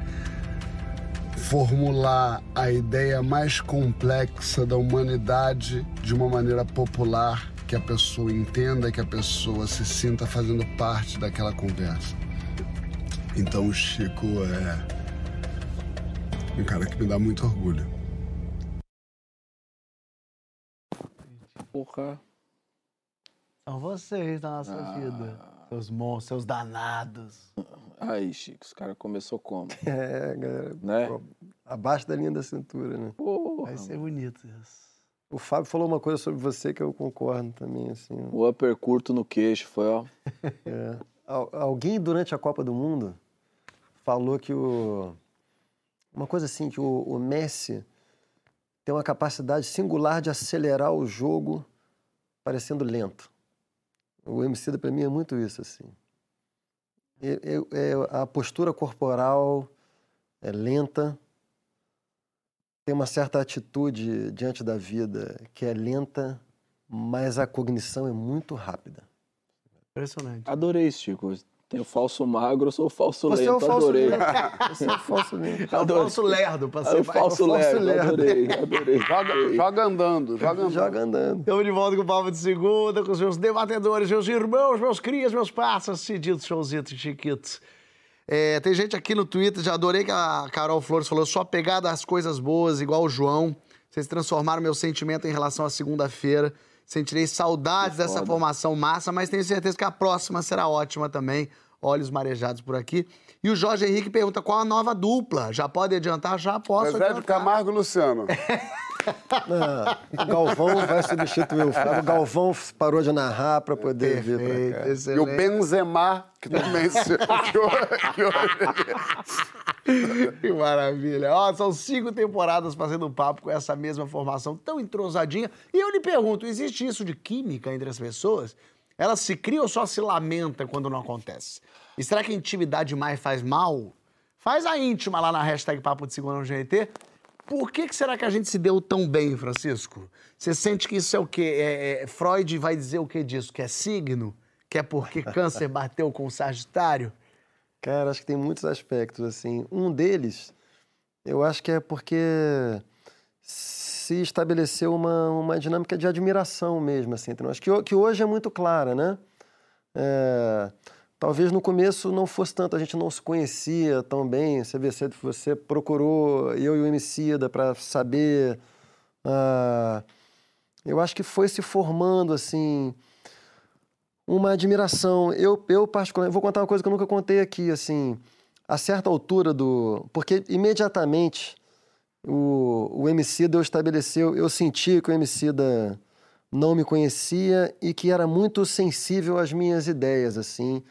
formular a ideia mais complexa da humanidade de uma maneira popular, que a pessoa entenda, que a pessoa se sinta fazendo parte daquela conversa. Então o Chico é um cara que me dá muito orgulho. Porra. São vocês na nossa ah. vida. Seus monstros, seus danados. Aí, Chico, os cara começou como? É, galera. Né? Abaixo da linha da cintura, né? Porra, Vai ser bonito isso. O Fábio falou uma coisa sobre você que eu concordo também, assim. O upper curto no queixo foi, ó. É. Alguém durante a Copa do Mundo falou que o uma coisa assim, que o, o Messi tem uma capacidade singular de acelerar o jogo parecendo lento. O MC para mim é muito isso, assim. É, é, é, a postura corporal é lenta, tem uma certa atitude diante da vida que é lenta, mas a cognição é muito rápida. Impressionante. Adorei isso, Chico. Tem o falso magro, eu sou o falso Você é o falso adorei. lento. Você é o falso lento. É o falso lerdo, pra É ser o falso é o falso lerdo, lerdo. adorei, adorei. Joga, joga andando, joga andando. Joga andando. Estamos de volta com o Papo de Segunda, com os meus debatedores, meus irmãos, meus crias, meus parceiros, Cidito, Showzito e Chiquitos. É, tem gente aqui no Twitter, já adorei que a Carol Flores falou, só pegada às coisas boas, igual o João. Vocês transformaram meu sentimento em relação à segunda-feira. Sentirei saudades dessa formação massa, mas tenho certeza que a próxima será ótima também. Olhos marejados por aqui. E o Jorge Henrique pergunta qual a nova dupla. Já pode adiantar? Já posso Zezé de adiantar. Camargo e Luciano. Ah, o Galvão vai substituir o Fábio. O Galvão parou de narrar para poder vir pra Perfeito, cá. E o excelente. Benzema, que também se... Que maravilha. Ó, são cinco temporadas fazendo papo com essa mesma formação tão entrosadinha. E eu lhe pergunto, existe isso de química entre as pessoas? Ela se cria ou só se lamenta quando não acontece? E será que a intimidade mais faz mal? Faz a íntima lá na hashtag Papo de Segunda no GNT. Por que, que será que a gente se deu tão bem, Francisco? Você sente que isso é o quê? É- é- Freud vai dizer o que disso? Que é signo? Que é porque câncer bateu com o Sagitário? Cara, acho que tem muitos aspectos, assim. Um deles, eu acho que é porque se estabeleceu uma, uma dinâmica de admiração mesmo, assim, entre nós, que, que hoje é muito clara, né? É, talvez no começo não fosse tanto, a gente não se conhecia tão bem, você, vê, você, procurou eu e o Emicida para saber... ah, eu acho que foi se formando, assim, uma admiração. Eu, eu particularmente, vou contar uma coisa que eu nunca contei aqui, assim, a certa altura do... Porque imediatamente o, o Emicida eu estabeleceu, eu senti que o Emicida não me conhecia e que era muito sensível às minhas ideias, assim.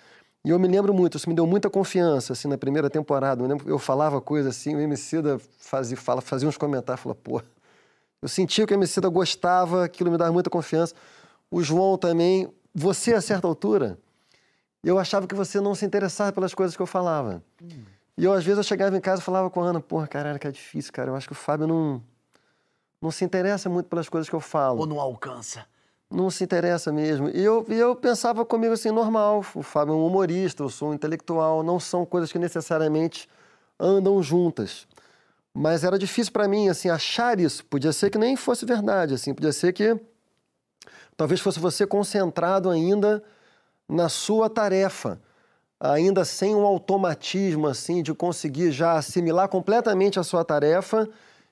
E eu me lembro muito, isso me deu muita confiança, assim, na primeira temporada. Eu, lembro, eu falava coisa assim, o Emicida fazia, fala, fazia uns comentários, falava, pô... Eu sentia que o Emicida gostava, aquilo me dava muita confiança. O João também. Você, a certa altura, eu achava que você não se interessava pelas coisas que eu falava. E eu, às vezes, eu chegava em casa e falava com a Ana, porra, caralho, que é difícil, cara. Eu acho que o Fábio não, não se interessa muito pelas coisas que eu falo. Ou não alcança? Não se interessa mesmo. E eu, e eu pensava comigo assim, normal. O Fábio é um humorista, eu sou um intelectual. Não são coisas que necessariamente andam juntas. Mas era difícil para mim, assim, achar isso. Podia ser que nem fosse verdade, assim. Podia ser que talvez fosse você concentrado ainda na sua tarefa, ainda sem um automatismo, assim, de conseguir já assimilar completamente a sua tarefa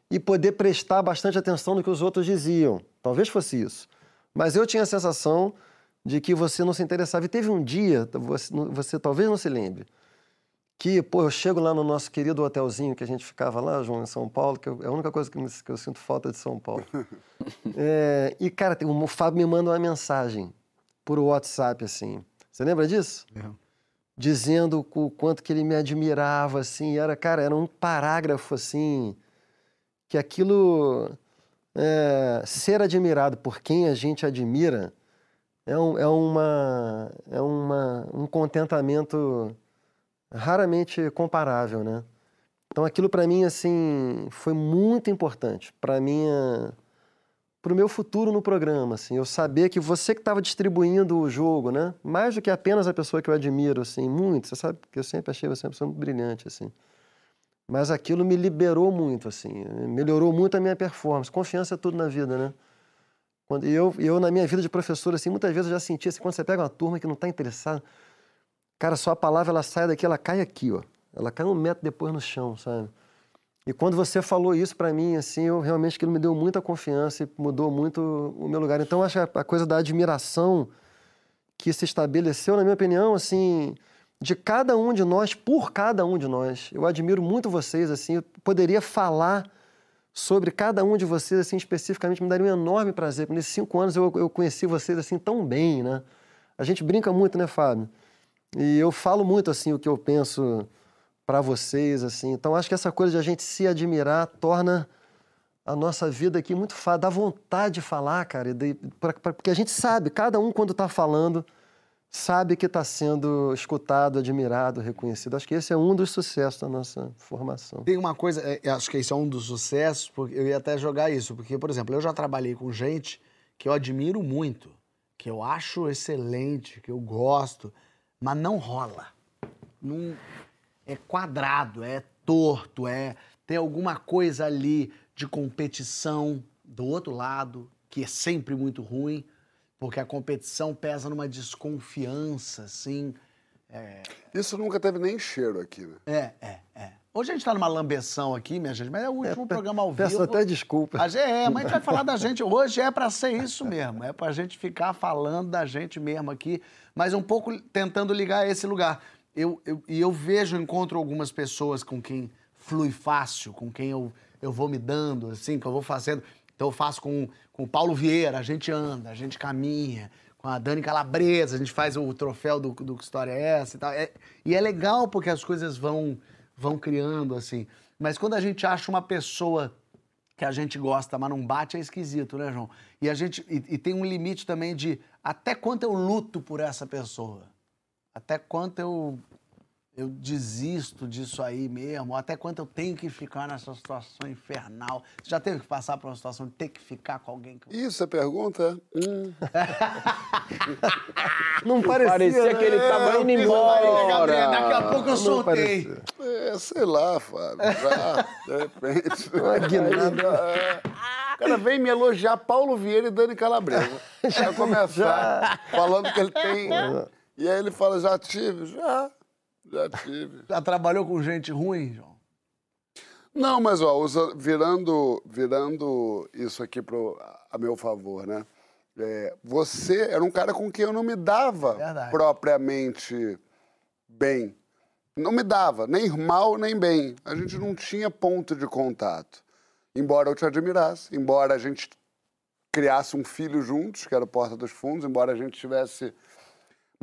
e poder prestar bastante atenção no que os outros diziam. Talvez fosse isso. Mas eu tinha a sensação de que você não se interessava. E teve um dia, você, você talvez não se lembre, que, pô, eu chego lá no nosso querido hotelzinho que a gente ficava lá, João, em São Paulo, que eu- é a única coisa que, me- que eu sinto falta de São Paulo. É, e, cara, o Fábio me manda uma mensagem por WhatsApp, assim. Você lembra disso? Dizendo o quanto que ele me admirava, assim. Era, cara, era um parágrafo, assim, que aquilo... é, ser admirado por quem a gente admira é, um, é, uma, é uma, um contentamento raramente comparável, né? Então aquilo para mim assim foi muito importante para minha para o meu futuro no programa, assim, eu saber que você que estava distribuindo o jogo, né? Mais do que apenas a pessoa que eu admiro, assim, muito. Você sabe que eu sempre achei você uma pessoa muito brilhante, assim. Mas aquilo me liberou muito, assim, melhorou muito a minha performance. Confiança é tudo na vida, né? Quando, eu, eu, na minha vida de professor, assim, muitas vezes eu já senti, assim, quando você pega uma turma que não está interessada, cara, só a palavra, ela sai daqui, ela cai aqui, ó. Ela cai um metro depois no chão, sabe? E quando você falou isso para mim, assim, eu realmente aquilo me deu muita confiança e mudou muito o meu lugar. Então, acho que a coisa da admiração que se estabeleceu, na minha opinião, assim, de cada um de nós, por cada um de nós. Eu admiro muito vocês, assim, eu poderia falar sobre cada um de vocês, assim, especificamente, me daria um enorme prazer. Nesses cinco anos eu, eu conheci vocês, assim, tão bem, né? A gente brinca muito, né, Fábio? E eu falo muito, assim, o que eu penso para vocês, assim. Então, acho que essa coisa de a gente se admirar torna a nossa vida aqui muito fácil, dá vontade de falar, cara, de- pra- pra- porque a gente sabe, cada um quando está falando, sabe que está sendo escutado, admirado, reconhecido. Acho que esse é um dos sucessos da nossa formação. Tem uma coisa, é, eu acho que esse é um dos sucessos, porque eu ia até jogar isso, porque, por exemplo, eu já trabalhei com gente que eu admiro muito, que eu acho excelente, que eu gosto, mas não rola. Não, é quadrado, é torto, é tem alguma coisa ali de competição do outro lado que é sempre muito ruim, porque a competição pesa numa desconfiança, assim. Isso nunca teve nem cheiro aqui, né? É, é, é. Hoje a gente tá numa lambeção aqui, minha gente, mas é o último programa ao vivo. Peço até desculpa. A gente, é, mas a gente vai falar da gente. Hoje é pra ser isso mesmo. É pra gente ficar falando da gente mesmo aqui, mas um pouco tentando ligar a esse lugar. Eu, eu- e eu vejo, encontro algumas pessoas com quem flui fácil, com quem eu, eu vou me dando, assim, que eu vou fazendo. Então eu faço com, com o Paulo Vieira, a gente anda, a gente caminha. Com a Dani Calabresa, a gente faz o troféu do, do Que História é Essa e tal. É- e é legal porque as coisas vão, vão criando, assim. Mas quando a gente acha uma pessoa que a gente gosta, mas não bate, é esquisito, né, João? E a gente e, e tem um limite também de até quanto eu luto por essa pessoa. Até quanto eu eu desisto disso aí mesmo, até quanto eu tenho que ficar nessa situação infernal. Você já teve que passar por uma situação de ter que ficar com alguém que Isso é pergunta? Hum. Não parecia, Parecia né? que ele tava indo Maria Gabriela, Daqui a embora. pouco eu Não soltei. parecia. É, sei lá, Fábio. Já, de repente. Uma guinada. É. O cara vem me elogiar Paulo Vieira e Dani Calabresa. Já começar falando que ele tem. E aí ele fala, já tive? Já. Já tive. Já trabalhou com gente ruim, João? Não, mas ó, usa- virando, virando isso aqui pro, a meu favor, né? É, você era um cara com quem eu não me dava Verdade. propriamente bem. Não me dava, nem mal nem bem. A gente não tinha ponto de contato. Embora eu te admirasse, embora a gente criasse um filho juntos, que era o Porta dos Fundos, embora a gente tivesse.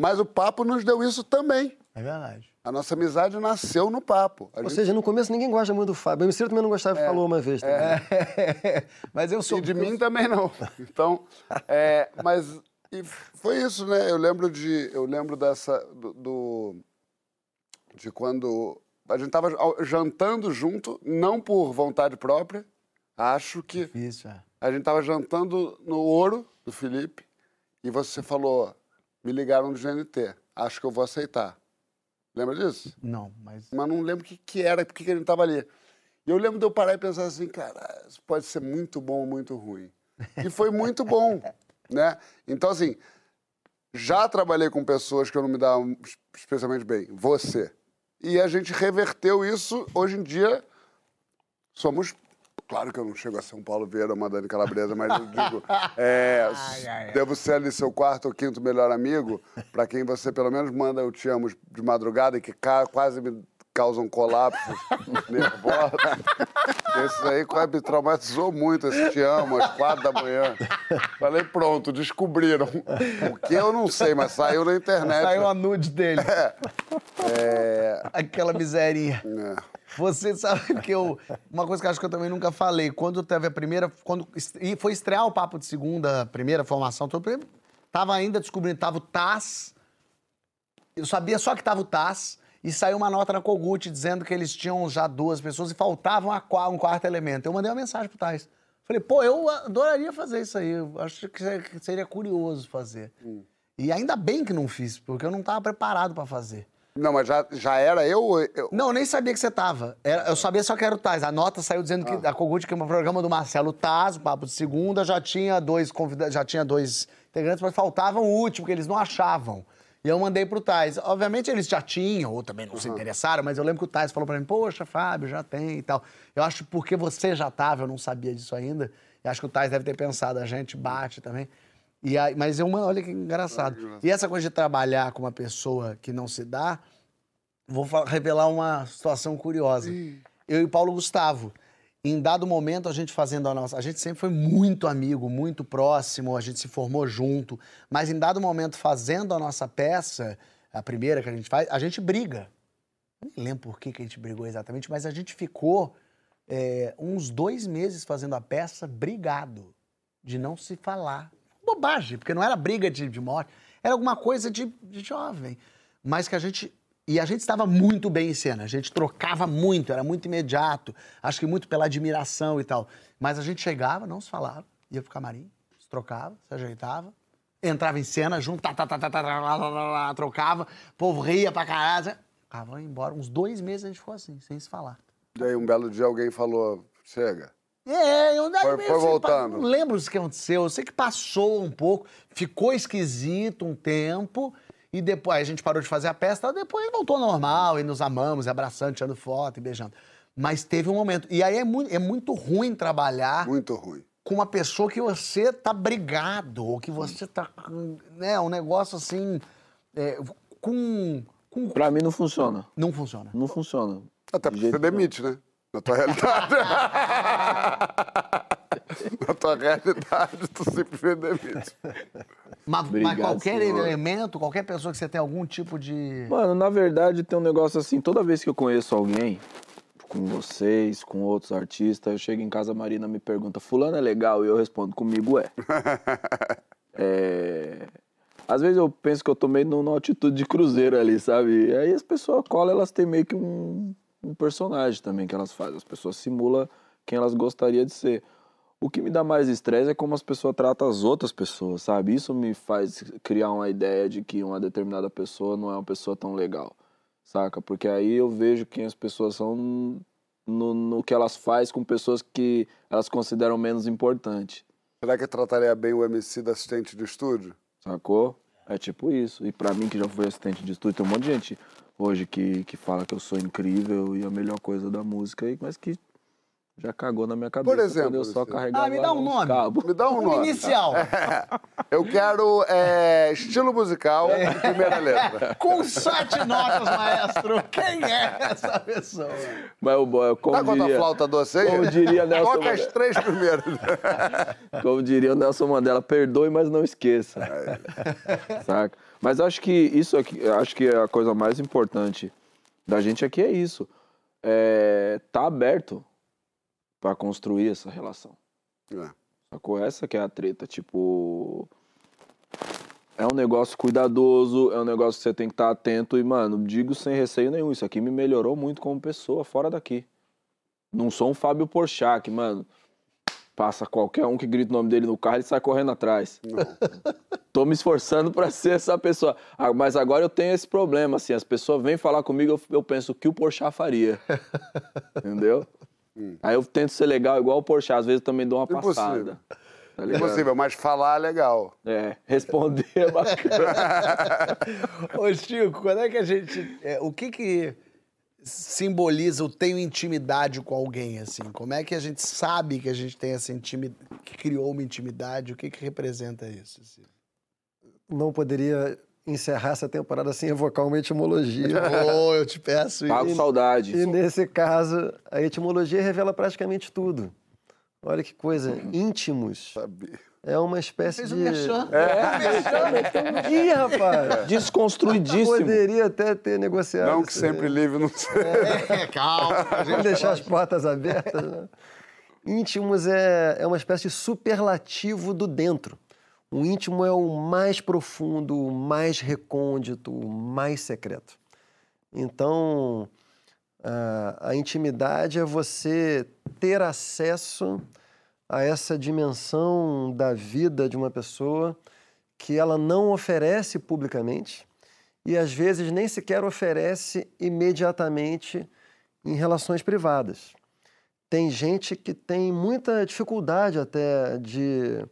Mas o papo nos deu isso também. É verdade. A nossa amizade nasceu no papo. A Ou gente- seja, no começo ninguém gosta muito do Fábio. O MC também não gostava, falou uma vez também. Mas eu sou. E de mim também não. Então, é, mas e foi isso, né? Eu lembro de, eu lembro dessa do, do- de quando a gente tava jantando junto, não por vontade própria. Acho que Difícil, é. a gente tava jantando no Ouro do Felipe e você falou: "Me ligaram do GNT. Acho que eu vou aceitar". Lembra disso? Não, mas. mas não lembro o que, que era, por que a gente estava ali. E eu lembro de eu parar e pensar assim, cara, isso pode ser muito bom ou muito ruim. E foi muito bom, né? Então, assim, já trabalhei com pessoas que eu não me dava especialmente bem. Você. E a gente reverteu isso. Hoje em dia, somos... Claro que eu não chego a um Paulo Vieira ou uma Dani Calabresa, mas eu digo, é, devo ser ali seu quarto ou quinto melhor amigo, para quem você pelo menos manda eu te amo de madrugada e que quase me causam colapsos nervosos. Esse aí quase me traumatizou muito, esse te amo, às quatro da manhã. Falei, pronto, descobriram. O que eu não sei, mas saiu na internet. Saiu a nude dele. É, Aquela miserinha. é. Você sabe que eu. Uma coisa que eu acho que eu também nunca falei. Quando teve a primeira. Quando e foi estrear o papo de segunda, primeira formação, todo, tava ainda descobrindo, tava o Taz. Eu sabia só que tava o Taz. E saiu uma nota na Kogut dizendo que eles tinham já duas pessoas e faltava uma qua- um quarto elemento. Eu mandei uma mensagem pro Taz. Falei, pô, eu adoraria fazer isso aí. Eu acho que seria- curioso fazer. E ainda bem que não fiz, porque eu não tava preparado pra fazer. Não, mas já, já era eu, eu. Não, eu nem sabia que você tava. Era- eu sabia só que era o Taz. A nota saiu dizendo que a Kogut, que é um programa do Marcelo Taz, o Papo de Segunda, já tinha dois convidados, já tinha dois integrantes, mas faltava um último, que eles não achavam. E eu mandei pro Taz. Obviamente eles já tinham, ou também não se interessaram, mas eu lembro que o Taz falou pra mim, poxa, Fábio, já tem e tal. Eu acho que porque você já tava, eu não sabia disso ainda. E acho que o Taz deve ter pensado, a gente bate também. E aí, mas eu, olha que engraçado. E essa coisa de trabalhar com uma pessoa que não se dá, Vou revelar uma situação curiosa. Eu e Paulo Gustavo. Em dado momento, a gente fazendo a nossa. A gente sempre foi muito amigo, muito próximo, a gente se formou junto. Mas em dado momento, fazendo a nossa peça, a primeira que a gente faz, a gente briga. Nem lembro por que, que a gente brigou exatamente, mas a gente ficou é, uns dois meses fazendo a peça brigado, de não se falar. Bobagem, porque não era briga de, de morte, era alguma coisa de, de jovem. Mas que a gente. E a gente estava muito bem em cena, a gente trocava muito, era muito imediato, acho que muito pela admiração e tal. Mas a gente chegava, não se falava, ia pro camarim, se trocava, se ajeitava, entrava em cena junto, tá, tá, tá, tá, tá, lá, lá, lá, lá, trocava, o povo ria pra caralho. Acabava embora. Uns dois meses a gente ficou assim, sem se falar. E aí um belo dia alguém falou, chega. É, eu daí Foi- foi assim, voltando. Não lembro o que aconteceu. Eu sei que passou um pouco, ficou esquisito um tempo, e depois a gente parou de fazer a peça, depois voltou ao normal, e nos amamos, e abraçando, tirando foto e beijando. Mas teve um momento. E aí é muito, é muito ruim trabalhar Muito ruim. com uma pessoa que você tá brigado, ou que você tá. né, um negócio assim. é, com. com Pra mim não funciona. não funciona. Não funciona. Até De porque jeito você demite, né? Na tua realidade. Na tua realidade, tu simplesmente demite. Mas, mas Obrigado, qualquer senhor. elemento, qualquer pessoa que você tem algum tipo de. Mano, na verdade tem um negócio assim, toda vez que eu conheço alguém, com vocês, com outros artistas, eu chego em casa, a Marina me pergunta, fulano é legal? E eu respondo, comigo é. É, Às vezes eu penso que eu tô meio numa atitude de cruzeiro ali, sabe? E aí as pessoas colam, elas têm meio que um, um personagem também que elas fazem. As pessoas simulam quem elas gostariam de ser. O que me dá mais estresse é como as pessoas tratam as outras pessoas, sabe? Isso me faz criar uma ideia de que uma determinada pessoa não é uma pessoa tão legal, saca? Porque aí eu vejo quem as pessoas são no, no que elas fazem com pessoas que elas consideram menos importantes, Será que trataria bem o MC da assistente de estúdio? sacou? É tipo isso. E pra mim, que já fui assistente de estúdio, tem um monte de gente hoje que, que fala que eu sou incrível e a melhor coisa da música, mas que já cagou na minha cabeça. exemplo, quando eu só Luciano. carregava Ah, me dá um nome. cabos. Me dá um Um nome. inicial. Eu quero é, estilo musical, primeira letra. Com sete notas, maestro. Quem é essa pessoa? Mas o boy, como Tá com a diria, flauta doce aí? como diria Nelson Toca as três primeiras. Como diria o Nelson Mandela, perdoe, mas não esqueça. Saca? Mas acho que isso aqui, acho que a coisa mais importante da gente aqui é isso. É tá aberto pra construir essa relação. É. Sacou? Essa que é a treta, tipo. É um negócio cuidadoso, é um negócio que você tem que estar atento e, mano, digo sem receio nenhum, isso aqui me melhorou muito como pessoa fora daqui. Não sou um Fábio Porchat, que, mano, passa qualquer um que grita o nome dele no carro e sai correndo atrás. Tô me esforçando pra ser essa pessoa. Ah, mas agora eu tenho esse problema, assim, as pessoas vêm falar comigo, eu, eu penso o que o Porchat faria. Entendeu? Aí eu tento ser legal igual o Porchat, às vezes eu também dou uma Impossível. passada. Tá? Impossível, mas falar é legal. É, responder é bacana. Ô, Chico, quando é que a gente. é, o que que simboliza o tenho intimidade com alguém, assim? Como é que a gente sabe que a gente tem essa intimidade, que criou uma intimidade? O que que representa isso? assim? Não poderia encerrar essa temporada sem evocar uma etimologia. Ô, eu te peço Pago saudade. E nesse caso, a etimologia revela praticamente tudo. Olha que coisa, íntimos Sabia. é uma espécie Fez de. um merchan. É, Ih, rapaz! Desconstruidíssimo. Poderia até ter negociado. Não que sempre aí. livre não seja. É, calma. Vamos deixar as portas abertas. Né? Íntimos é, é uma espécie de superlativo do dentro. O íntimo é o mais profundo, o mais recôndito, o mais secreto. Então, a, a intimidade é você ter acesso a essa dimensão da vida de uma pessoa que ela não oferece publicamente e às vezes nem sequer oferece imediatamente em relações privadas. Tem gente que tem muita dificuldade até de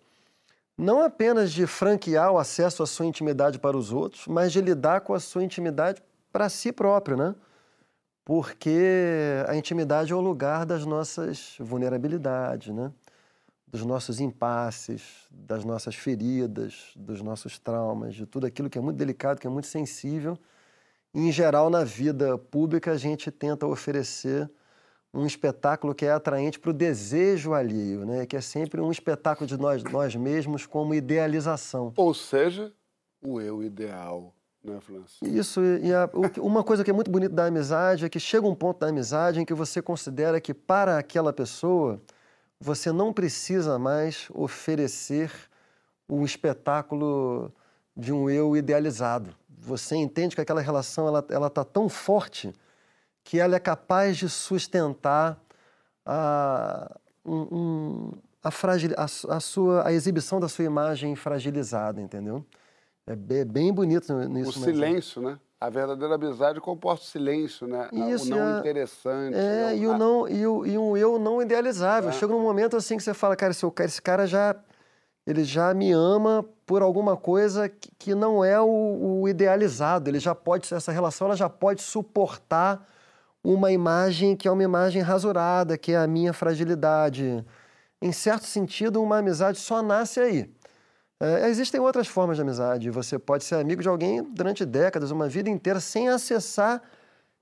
não apenas de franquear o acesso à sua intimidade para os outros, mas de lidar com a sua intimidade para si próprio, né? Porque a intimidade é o lugar das nossas vulnerabilidades, né? Dos nossos impasses, das nossas feridas, dos nossos traumas, de tudo aquilo que é muito delicado, que é muito sensível. E, em geral, na vida pública, a gente tenta oferecer um espetáculo que é atraente para o desejo alheio, né? que é sempre um espetáculo de nós, nós mesmos como idealização. Ou seja, o eu ideal, né? Isso, e a- o uma coisa que é muito bonita da amizade é que chega um ponto da amizade em que você considera que para aquela pessoa você não precisa mais oferecer o espetáculo de um eu idealizado. Você entende que aquela relação ela ela está tão forte que ela é capaz de sustentar ah, um, a, fragil, a, a, sua, a exibição da sua imagem fragilizada, entendeu? É bem, bem bonito nisso. O silêncio, né? A verdadeira amizade comporta o silêncio, né? Isso, o não interessante. É, e, o não, e, o, e um eu não idealizável. É. Chega num momento assim que você fala, cara, esse, esse cara já ele já me ama por alguma coisa que, que não é o, o, idealizado. Ele já pode, essa relação ela já pode suportar uma imagem que é uma imagem rasurada, que é a minha fragilidade. Em certo sentido, uma amizade só nasce aí. É, existem outras formas de amizade. Você pode ser amigo de alguém durante décadas, uma vida inteira, sem acessar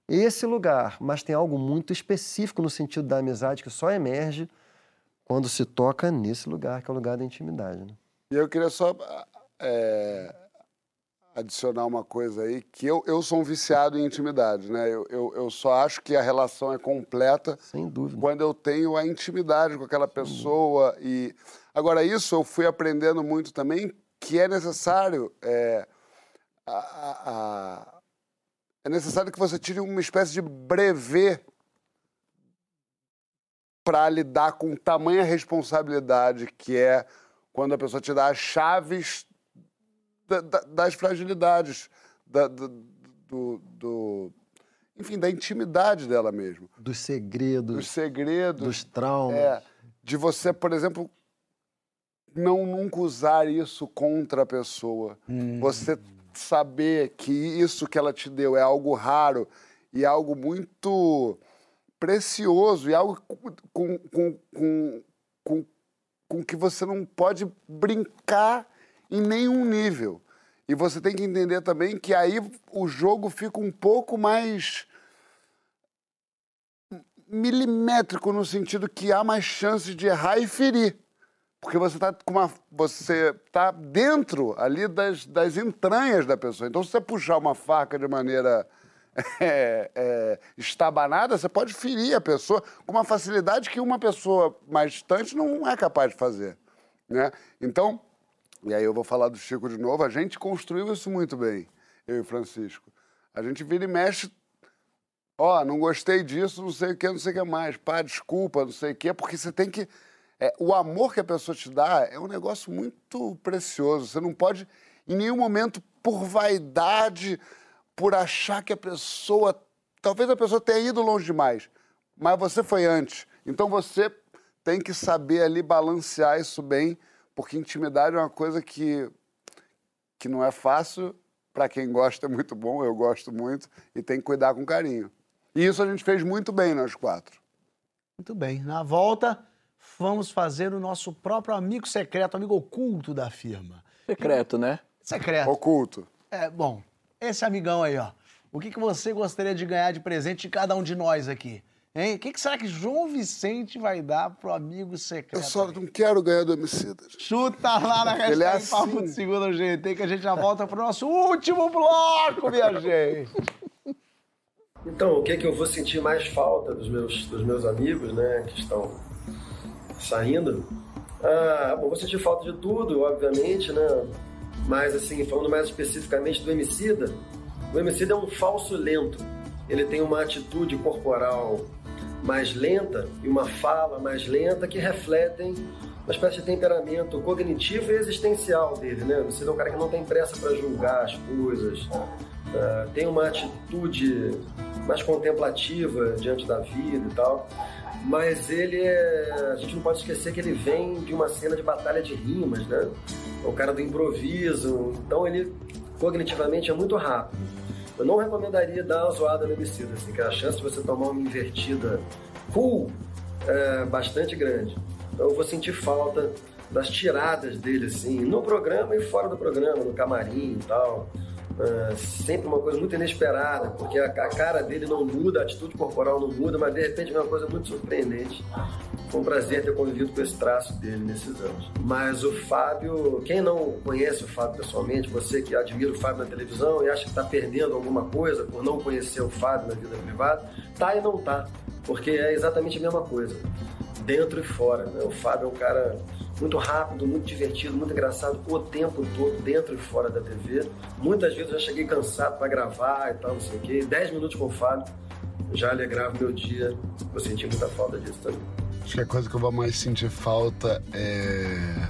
esse lugar. Mas tem algo muito específico no sentido da amizade que só emerge quando se toca nesse lugar, que é o lugar da intimidade. Né? E eu queria só é, adicionar uma coisa aí, que eu, eu sou um viciado em intimidade, né? Eu, eu, eu só acho que a relação é completa Sem dúvida. quando eu tenho a intimidade com aquela pessoa. E Agora, isso eu fui aprendendo muito também, que é necessário... É, a, a, é necessário que você tire uma espécie de brevet para lidar com tamanha responsabilidade que é quando a pessoa te dá as chaves da, da, das fragilidades, da, do, do, enfim, da intimidade dela mesmo. Dos segredos. Dos segredos. Dos traumas. É, de você, por exemplo, não nunca usar isso contra a pessoa. Hum. Você saber que isso que ela te deu é algo raro e algo muito precioso e algo com, com, com, com, com que você não pode brincar em nenhum nível. E você tem que entender também que aí o jogo fica um pouco mais milimétrico no sentido que há mais chances de errar e ferir. Porque você está. Você está dentro ali das, das entranhas da pessoa. Então, se você puxar uma faca de maneira é, é, estabanada, você pode ferir a pessoa com uma facilidade que uma pessoa mais distante não é capaz de fazer. Né? Então, e aí eu vou falar do Chico de novo, a gente construiu isso muito bem, eu e Francisco. A gente vira e mexe, ó, oh, não gostei disso, não sei o que, não sei o que mais, pá, desculpa, não sei o que, porque você tem que... É, o amor que a pessoa te dá é um negócio muito precioso. Você não pode, em nenhum momento, por vaidade, por achar que a pessoa. Talvez a pessoa tenha ido longe demais, mas você foi antes. Então você tem que saber ali balancear isso bem, porque intimidade é uma coisa que, que não é fácil. Para quem gosta é muito bom, eu gosto muito, e tem que cuidar com carinho. E isso a gente fez muito bem, nós quatro. Muito bem. Na volta, vamos fazer o nosso próprio amigo secreto, amigo oculto da firma. Secreto, né? Secreto. Oculto. É, bom, esse amigão aí, ó. O que, que você gostaria de ganhar de presente de cada um de nós aqui? Hein? O que, que será que João Vicente vai dar pro amigo secreto? Eu só não quero ganhar do homicida. Chuta lá na hashtag Ele é assim. Papo de Segunda GT que a gente já volta pro nosso último bloco, minha gente. Então, o que é que eu vou sentir mais falta dos meus, dos meus amigos, né, que estão saindo? Ah, bom, vou sentir falta de tudo, obviamente, né? Mas, assim, falando mais especificamente do Emicida, o Emicida é um falso lento. Ele tem uma atitude corporal mais lenta e uma fala mais lenta que refletem uma espécie de temperamento cognitivo e existencial dele, né? Você é um cara que não tem pressa para julgar as coisas, uh, tem uma atitude mais contemplativa diante da vida e tal. Mas ele é. A gente não pode esquecer que ele vem de uma cena de batalha de rimas, né? É o cara do improviso. Então ele cognitivamente é muito rápido. Eu não recomendaria dar uma zoada no homicida, assim, que a chance de você tomar uma invertida cool é bastante grande. Então eu vou sentir falta das tiradas dele, assim, no programa e fora do programa, no camarim e tal. Uh, sempre uma coisa muito inesperada, porque a, cara dele não muda, a atitude corporal não muda, mas de repente é uma coisa muito surpreendente. Foi um prazer ter convivido com esse traço dele nesses anos. Mas o Fábio, quem não conhece o Fábio pessoalmente, você que admira o Fábio na televisão e acha que está perdendo alguma coisa por não conhecer o Fábio na vida privada, tá e não tá, porque é exatamente a mesma coisa, dentro e fora. Né? O Fábio é um cara muito rápido, muito divertido, muito engraçado o tempo todo, dentro e fora da TV. Muitas vezes eu já cheguei cansado para gravar e tal, não sei o quê. Dez minutos com o Fábio já alegrava meu dia. Eu senti muita falta disso também. Acho que a coisa que eu vou mais sentir falta é.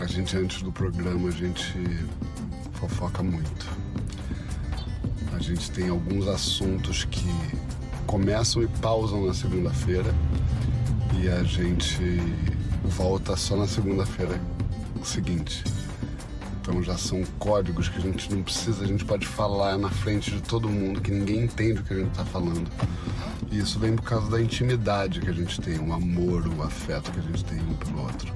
A gente, antes do programa, a gente fofoca muito. A gente tem alguns assuntos que começam e pausam na segunda-feira e a gente volta só na segunda-feira seguinte. Então já são códigos que a gente não precisa, a gente pode falar na frente de todo mundo, que ninguém entende o que a gente está falando. E isso vem por causa da intimidade que a gente tem, o amor, o afeto que a gente tem um pelo outro.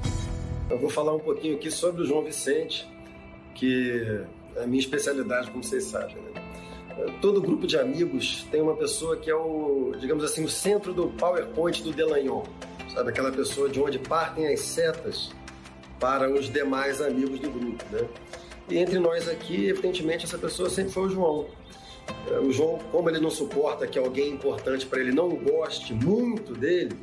Eu vou falar um pouquinho aqui sobre o João Vicente, que é a minha especialidade, como vocês sabem. Né? Todo grupo de amigos tem uma pessoa que é o, digamos assim, o centro do PowerPoint do Delanhon. Sabe, aquela pessoa de onde partem as setas para os demais amigos do grupo, né? E entre nós aqui, evidentemente, essa pessoa sempre foi o João. É, o João, como ele não suporta que alguém importante para ele não goste muito dele,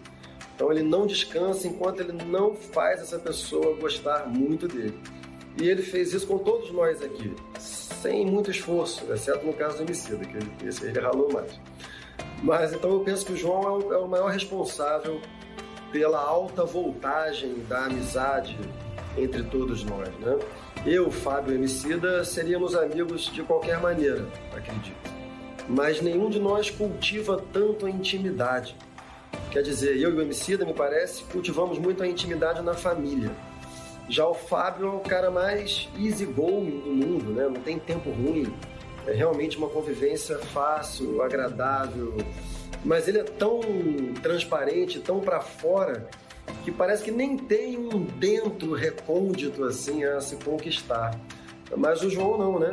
então ele não descansa enquanto ele não faz essa pessoa gostar muito dele. E ele fez isso com todos nós aqui, sem muito esforço, exceto no caso do homicida, que ele, esse ele ralou mais. Mas então eu penso que o João é o, é o maior responsável pela alta voltagem da amizade entre todos nós, né? Eu, Fábio e Emicida seríamos amigos de qualquer maneira, acredito. Mas nenhum de nós cultiva tanto a intimidade. Quer dizer, eu e o Emicida, me parece, cultivamos muito a intimidade na família. Já o Fábio é o cara mais easygoing do mundo, né? Não tem tempo ruim. É realmente uma convivência fácil, agradável. Mas ele é tão transparente, tão para fora, que parece que nem tem um dentro recôndito assim a se conquistar. Mas o João não, né?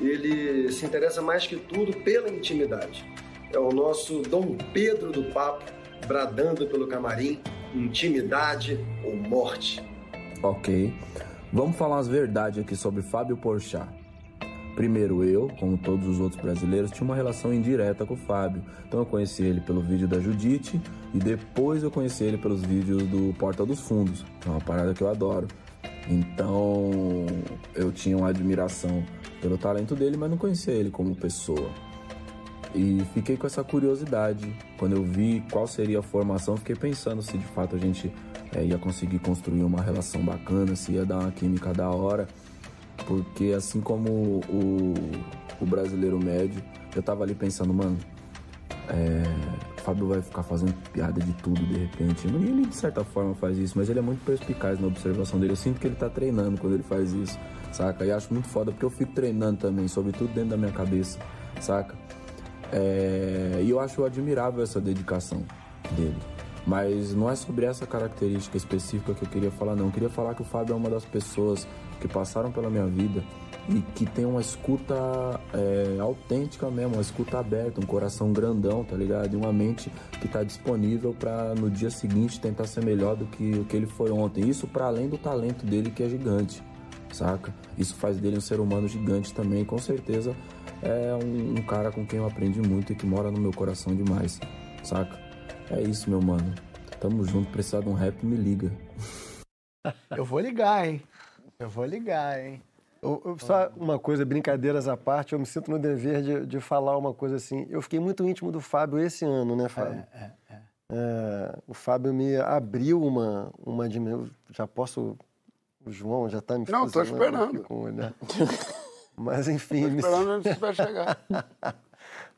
Ele se interessa mais que tudo pela intimidade. É o nosso Dom Pedro do Papo, bradando pelo camarim, intimidade ou morte. Ok. Vamos falar as verdades aqui sobre Fábio Porchat. Primeiro, eu, como todos os outros brasileiros, tinha uma relação indireta com o Fábio. Então eu conheci ele pelo vídeo da Judite e depois eu conheci ele pelos vídeos do Porta dos Fundos, que é uma parada que eu adoro. Então eu tinha uma admiração pelo talento dele, mas não conhecia ele como pessoa. E fiquei com essa curiosidade. Quando eu vi qual seria a formação, fiquei pensando se de fato a gente é, ia conseguir construir uma relação bacana, se ia dar uma química da hora porque assim como o, o brasileiro médio, eu tava ali pensando, mano, é, Fábio vai ficar fazendo piada de tudo de repente. E ele de certa forma faz isso, mas ele é muito perspicaz na observação dele. Eu sinto que ele tá treinando quando ele faz isso, saca? E acho muito foda porque eu fico treinando também, sobretudo dentro da minha cabeça, saca? É, e eu acho admirável essa dedicação dele. Mas não é sobre essa característica específica que eu queria falar, não. Eu queria falar que o Fábio é uma das pessoas que passaram pela minha vida e que tem uma escuta é, autêntica mesmo, uma escuta aberta, um coração grandão, tá ligado? E uma mente que tá disponível para no dia seguinte tentar ser melhor do que o que ele foi ontem. Isso para além do talento dele que é gigante, saca? Isso faz dele um ser humano gigante também, com certeza é um, um cara com quem eu aprendi muito e que mora no meu coração demais, saca? É isso, meu mano. Tamo junto, precisar de um rap, me liga. Eu vou ligar, hein? Eu vou ligar, hein? Eu, eu, só uma coisa, brincadeiras à parte, eu me sinto no dever de, de falar uma coisa assim. Eu fiquei muito íntimo do Fábio esse ano, né, Fábio? É, é, é. é o Fábio me abriu uma, uma dimensão. Já posso. O João já está me Não, estou esperando. Com, né? Mas enfim. Tô esperando onde você vai chegar.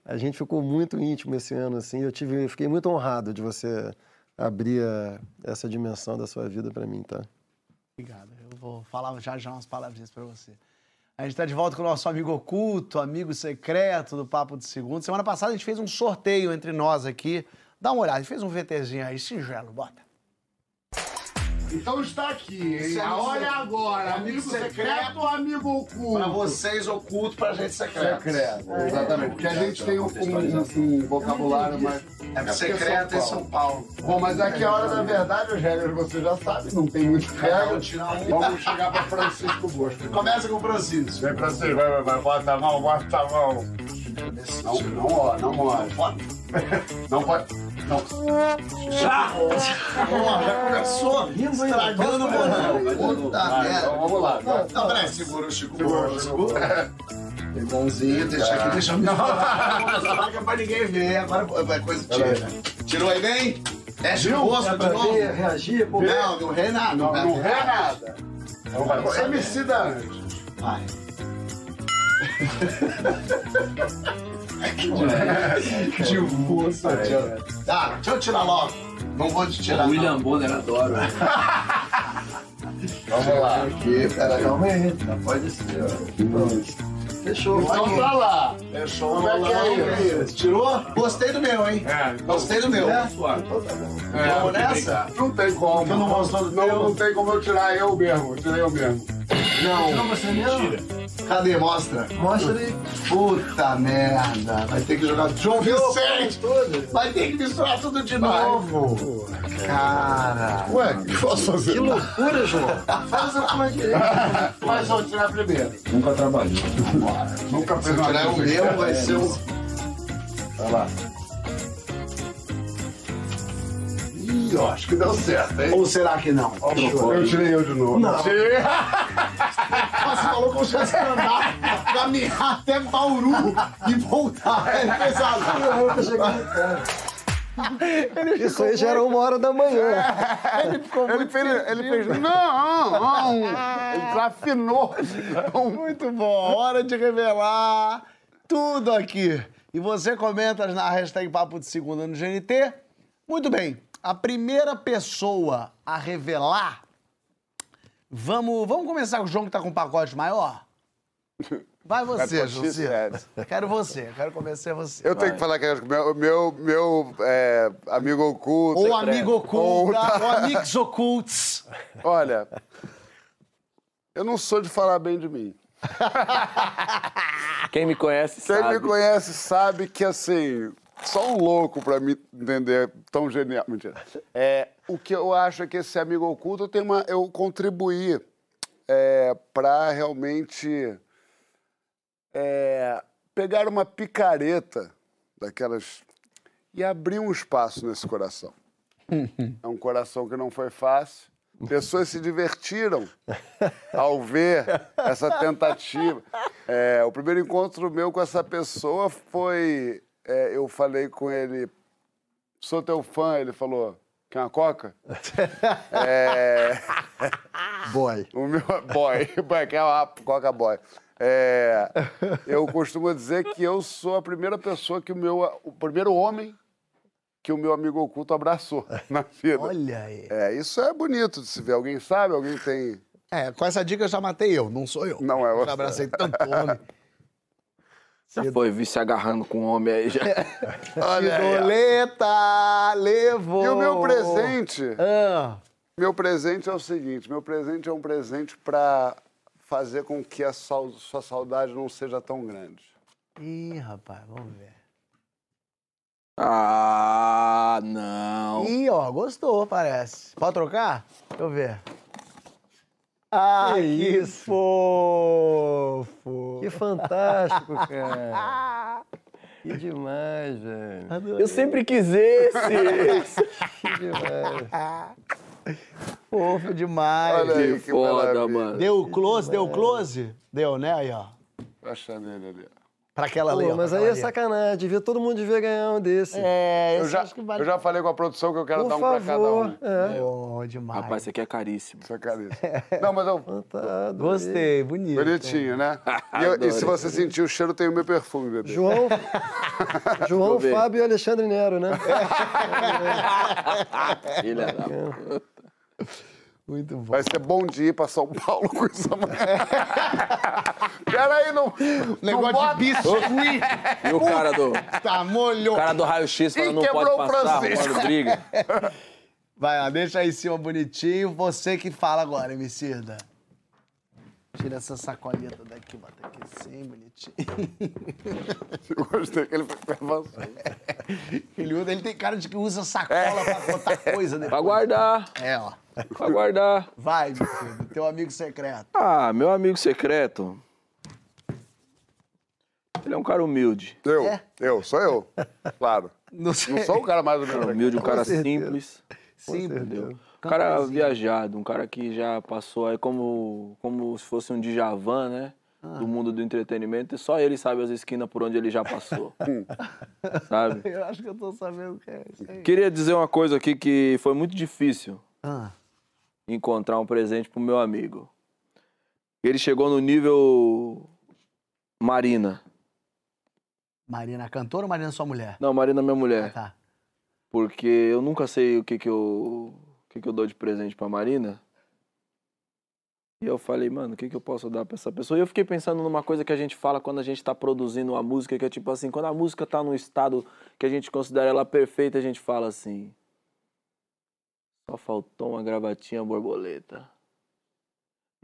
a gente ficou muito íntimo esse ano, assim. Eu tive, eu fiquei muito honrado de você abrir a, essa dimensão da sua vida para mim, tá? Obrigado. Eu vou falar já já umas palavrinhas para você. A gente está de volta com o nosso amigo oculto, amigo secreto do Papo de Segundo. Semana passada a gente fez um sorteio entre nós aqui. Dá uma olhada, a gente fez um VTzinho aí, singelo, bota. Então está aqui, hein? Olha agora, amigo secreto ou amigo oculto? Para vocês oculto, para gente secreto. Secreto, exatamente. Porque a gente tem um, um, um vocabulário mais... É secreto em São Paulo. Bom, mas aqui é a hora da verdade, as regras você já sabe, não tem muito regra. Vamos chegar para Francisco Bosco. Começa com o Francisco. Vem, Francisco, vai, vai, vai, bota a mão, bota a mão. Não, não, ó, não morde. Não pode. Não. Já! já começou estragando o bolão. Puta merda. Então vamos lá. Não, peraí, segura o Chico. Segura o Chico. Irmãozinho, deixa aqui, deixa eu me falar. Essa marca pra ninguém ver. Agora é coisa tira. Tirou aí bem? Fecha o rosto de novo. reagir, pô. Não, não rei nada. Não, não rei é nada. Saber. MC da Anjos. Vai. De força, Tá, deixa eu tirar logo. Não vou te tirar. William Bonner adora. Vamos lá. Aqui, pera, calma aí. Não pode ser, ó. Fechou. Então tá lá. Fechou. Como é que é isso? Tirou? Gostei do meu, hein? É, Gostei do meu. É, Vamos nessa? Não tem como. Não não, não tem como eu tirar eu mesmo. Eu tirei eu mesmo. Não. você mesmo? Cadê? Mostra. Mostra aí. Puta merda. Vai ter que jogar João Vicente. Vai ter que misturar tudo de novo. Cara. Ué, o que eu posso fazer? Que loucura, João. Faz a tua direita. Mas vou tirar primeiro. Nunca trabalhou. Nunca Se fez eu uma tirar o meu, vai ser um. Vai lá. Ó, acho que deu certo, hein? Ou será que não? Eu tirei eu de novo. Não. Tirei. Você falou que eu já ia andar, caminhar até Bauru e voltar. É pesado. Eu cheguei no cara. Isso aí já era uma hora da manhã. Ele fez, ele fez, não, não. Ele desafinou. Muito bom, hora de revelar tudo aqui. E você comenta na hashtag Papo de Segunda no GNT. Muito bem, a primeira pessoa a revelar. Vamos, vamos começar com o João que tá com um pacote maior? Vai você, José. Quero você, quero convencer você. Eu tenho que falar que é meu, meu, meu é, amigo oculto. Ou amigo oculta, Ou- ou amigos ocultos. Olha, eu não sou de falar bem de mim. Quem me conhece Quem sabe. me conhece sabe que, assim, só um louco pra me entender tão genial. Mentira. É, o que eu acho é que esse amigo oculto tenho uma, eu contribuí é, para realmente é, pegar uma picareta daquelas e abrir um espaço nesse coração. É um coração que não foi fácil. Pessoas se divertiram ao ver essa tentativa. É, o primeiro encontro meu com essa pessoa foi. É, eu falei com ele, sou teu fã. Ele falou, quer uma coca? É, Boy. o meu boy, boy, quer uma coca boy. É, eu costumo dizer que eu sou a primeira pessoa que o meu. O primeiro homem que o meu amigo oculto abraçou na vida. Olha aí. É, isso é bonito de se ver. Alguém sabe? Alguém tem. É, com essa dica eu já matei eu, não sou eu. Não é Eu você. já abracei tanto homem. Já foi, vi se agarrando com um homem aí já. Olha. Idoleta levou. E o meu presente? Ah, Meu presente é o seguinte: meu presente é um presente para fazer com que a sua saudade não seja tão grande. Ih, rapaz, vamos ver. Ah, não. Ih, ó, gostou, parece. Pode trocar? Deixa eu ver. Ah, Que que, isso? fofo. Que fantástico, cara. Que demais, velho. Eu sempre quis esse. Que demais. Fofo demais. Olha aí, que que foda, maravilha. mano. Deu close, deu close? Deu, né? Aí, ó. Acha nele ali. ó. Pra aquela ali, ó. mas aí é ali. sacanagem. Devia, todo mundo devia ganhar um desse. É, Eu já, acho que vale. eu já falei com a produção que eu quero Por dar um pra cada favor. um. É. Bom demais. Rapaz, isso aqui é caríssimo. Isso é caríssimo. Não, mas eu. Tá, Gostei, bonito. Bonitinho, né? E, eu- e se você sentir o cheiro, tem o meu perfume, bebê. João, João. Fábio e Alexandre Nero, né? Filha da puta. Muito bom. Vai ser bom dia ir pra São Paulo com isso amanhã. Peraí, não. Negócio não de biscuit. E o cara do, tá, molhou. o cara do raio-x falando não pode quebrou o passar, Francisco. briga. Vai lá, deixa aí em cima bonitinho. Você que fala agora, Emicida. Tira essa sacoleta daqui, bota aqui assim, bonitinho. Eu gostei que ele foi avançou. Ele, usa- ele tem cara de que usa sacola pra botar coisa Pra depois. guardar, É, ó. Pra guardar. Vai, Emicida, teu amigo secreto. Ah, meu amigo secreto. Ele é um cara humilde. Eu, É? eu, sou eu. Claro. Não sei. Não sou o cara mais humilde. Humilde, um cara simples. Sim, Entendeu? Um cara viajado, um cara que já passou aí como, como se fosse um Djavan, né? do mundo do entretenimento e só ele sabe as esquinas por onde ele já passou. sabe? Eu acho que eu tô sabendo o que é isso aí. Queria dizer uma coisa aqui que foi muito difícil Ah, encontrar um presente pro meu amigo. Ele chegou no nível Marina. Marina cantora ou Marina sua mulher? Não, Marina é minha Ah, mulher. tá. Porque eu nunca sei o que que eu, o que que eu dou de presente pra Marina. E eu falei, mano, o que que eu posso dar pra essa pessoa? E eu fiquei pensando numa coisa que a gente fala quando a gente tá produzindo uma música, que é tipo assim, quando a música tá num estado que a gente considera ela perfeita, a gente fala assim, só faltou uma gravatinha borboleta.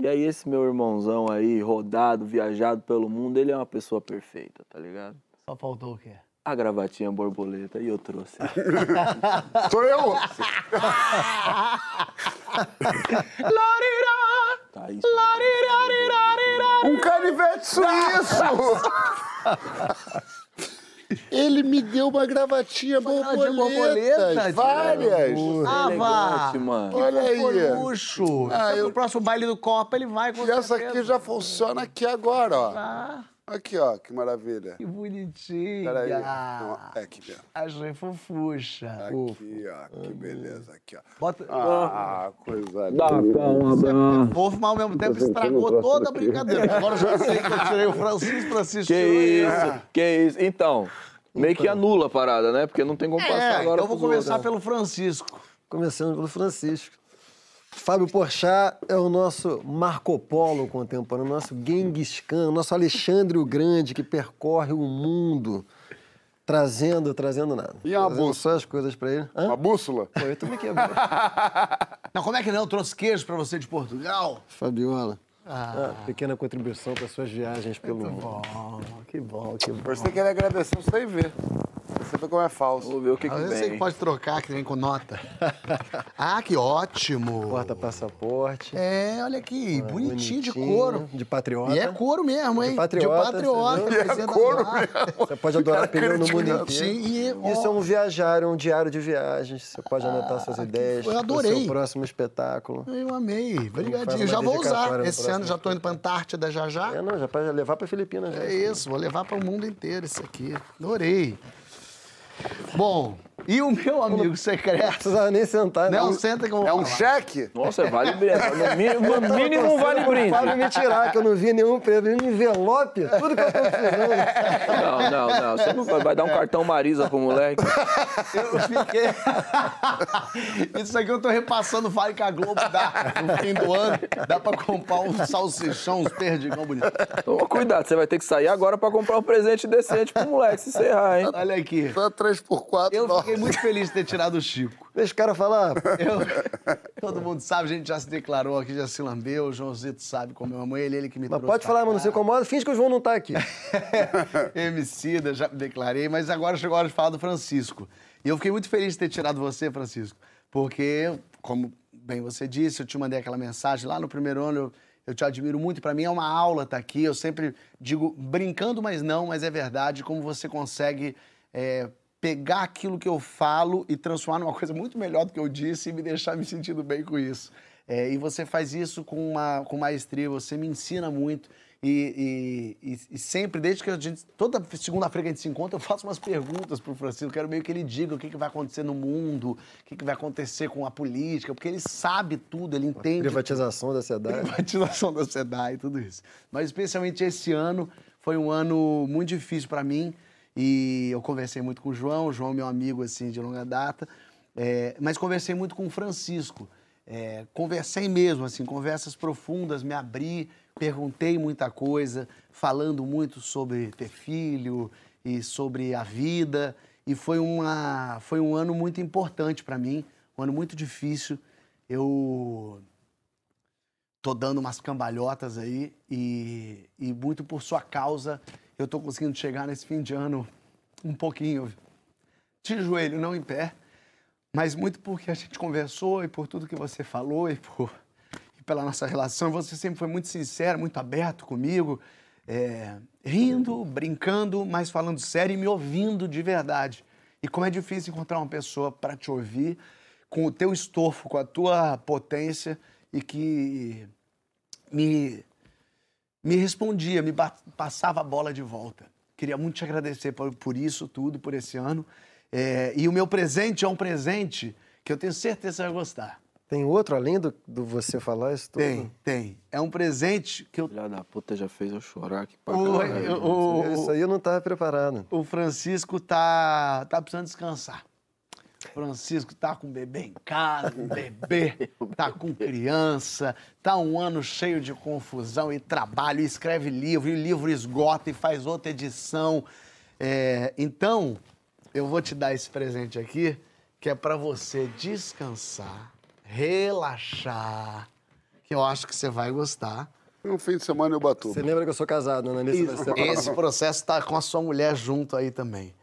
E aí esse meu irmãozão aí, rodado, viajado pelo mundo, ele é uma pessoa perfeita, tá ligado? Só faltou o quê? A gravatinha borboleta, e eu trouxe. Sou eu! Tá isso. Um canivete suíço! Ele me deu uma gravatinha borboleta. borboleta, Várias. Ah, vá! Olha aí. Luxo. Ah, eu- No próximo baile do Copa ele vai com E essa certeza. aqui já funciona aqui agora, ó. Ah, Aqui, ó, que maravilha. que bonitinha. Peraí. É aqui mesmo. Achei fofucha. Aqui, ó, que beleza. Aqui, ó. Bota... Ah, coisa Dá cá um abraço. Fofo, mas ao mesmo tempo estragou toda a brincadeira. Agora eu já sei que eu tirei o Francisco pra assistir. Que isso, que isso. Então, meio que anula a parada, né? Porque não tem como passar É, agora eu vou começar outros. pelo Francisco. Começando pelo Francisco. Fábio Porchat é o nosso Marco Polo contemporâneo, o nosso Genghis Khan, o nosso Alexandre o Grande, que percorre o mundo, trazendo, trazendo nada. E a bússola? só as coisas pra ele. Hã? Uma bússola? Pô, eu também quebrou. Não, como é que não? Eu trouxe queijo pra você de Portugal. Fabiola. Ah, pequena contribuição para suas viagens pelo mundo. Bom, que bom, que bom. Por isso tem que ele agradecer sem ver. Você vê como é falso. Vamos ver o que, você vem. pode trocar, que vem com nota. ah, que ótimo. Porta passaporte. É, olha aqui, bonitinho, de bonitinho, couro. De patriota. E é couro mesmo, hein? De patriota, De patriota. E é couro barra. Você pode adorar pneu no mundo inteiro. Sim, e, Isso é um viajário, um diário de viagens. Você pode anotar suas ideias. eu adorei. seu próximo espetáculo. Eu amei. Obrigadinho. Já vou usar. Esse ano já tô indo pra Antártida já já. É, não, já pode levar para Filipinas. já. É isso, vou levar para o mundo inteiro isso aqui. Adorei. Bom, e o meu amigo Não secreto? precisava nem sentar, né? Não, senta que eu vou É um falar. cheque? Nossa, vale brinde. No mínimo, no mínimo vale brinde. Para me tirar, que eu não vi nenhum prêmio, nenhum envelope, tudo que eu tô precisando. Não, não, não. Você não vai, vai dar um cartão Marisa pro moleque. Eu fiquei. Isso aqui eu tô repassando o vale que a Globo dá no fim do ano. Dá pra comprar uns salsichão, uns perdigão bonito. Toma cuidado, você vai ter que sair agora pra comprar um presente decente pro moleque se encerrar, hein? Olha aqui. Só 3x4. Eu. Fiquei muito feliz de ter tirado o Chico. Deixa o cara falar. Eu- todo mundo sabe, a gente já se declarou aqui, já se lambeu. O Joãozito sabe como eu amo ele, ele que me Mas trouxe. pode falar, mas não se incomoda. Finge que o João não tá aqui. Emicida, já me declarei, mas agora chegou a hora de falar do Francisco. E eu fiquei muito feliz de ter tirado você, Francisco, porque, como bem você disse, eu te mandei aquela mensagem lá no primeiro ano, eu, eu te admiro muito. Para mim é uma aula estar aqui. Eu sempre digo, brincando, mas não, mas é verdade, como você consegue é, pegar aquilo que eu falo e transformar numa coisa muito melhor do que eu disse e me deixar me sentindo bem com isso. É, e você faz isso com, uma, com maestria, você me ensina muito. E, e- e- sempre, desde que a gente. Toda segunda-feira que a gente se encontra, eu faço umas perguntas pro Francisco. Quero meio que ele diga o que, que vai acontecer no mundo, o que, que vai acontecer com a política, porque ele sabe tudo, ele entende Privatização da cidade. privatização da SEDAI tudo isso. Mas especialmente esse ano foi um ano muito difícil para mim e eu conversei muito com o João, o João é meu amigo assim de longa data, é, mas conversei muito com o Francisco. É, conversei mesmo, assim, conversas profundas, me abri, perguntei muita coisa, falando muito sobre ter filho e sobre a vida. E foi, uma, foi um ano muito importante para mim, um ano muito difícil. Eu tô dando umas cambalhotas aí e, e muito por sua causa eu tô conseguindo chegar nesse fim de ano um pouquinho de joelho, não em pé, mas muito porque a gente conversou e por tudo que você falou e, por, e pela nossa relação. Você sempre foi muito sincero, muito aberto comigo, é, rindo, brincando, mas falando sério e me ouvindo de verdade. E como é difícil encontrar uma pessoa para te ouvir com o teu estofo, com a tua potência e que me, me respondia, me passava a bola de volta. Queria muito te agradecer por, por isso tudo, por esse ano. É, e o meu presente é um presente que eu tenho certeza que você vai gostar. Tem outro além do, do você falar isso tudo? Tem, tem. É um presente que eu. Filha da puta já fez eu chorar aqui pra O, caralho. o- Isso aí eu não estava preparado. o Francisco tá, tá precisando descansar. Francisco tá com bebê em casa, um bebê, tá com criança, tá um ano cheio de confusão e trabalho, e escreve livro, e o livro esgota e faz outra edição. É, então, eu vou te dar esse presente aqui, que é para você descansar, relaxar, que eu acho que você vai gostar. Um fim de semana eu batu. Você lembra que eu sou casado, né? Nesse Esse processo está com a sua mulher junto aí também.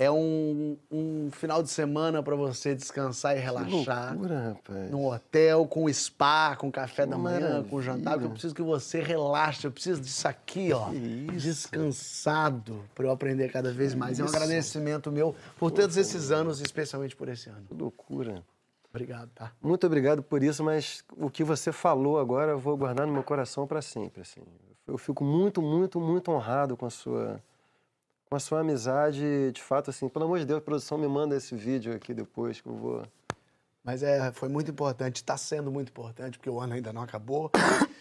É um, um final de semana para você descansar e Que relaxar. loucura, rapaz. Num hotel, com spa, com café da manhã, maravilha. com jantar, porque eu preciso que você relaxe. Eu preciso disso aqui, ó. Descansado, para eu aprender cada vez mais. É um agradecimento meu por todos esses anos, especialmente por esse ano. Que loucura. Obrigado, tá? Muito obrigado por isso, mas o que você falou agora eu vou guardar no meu coração para sempre. Assim. Eu fico muito, muito, muito honrado com a sua com a sua amizade. De fato, assim, pelo amor de Deus, produção, me manda esse vídeo aqui depois que eu vou. Mas é, foi muito importante, está sendo muito importante, porque o ano ainda não acabou,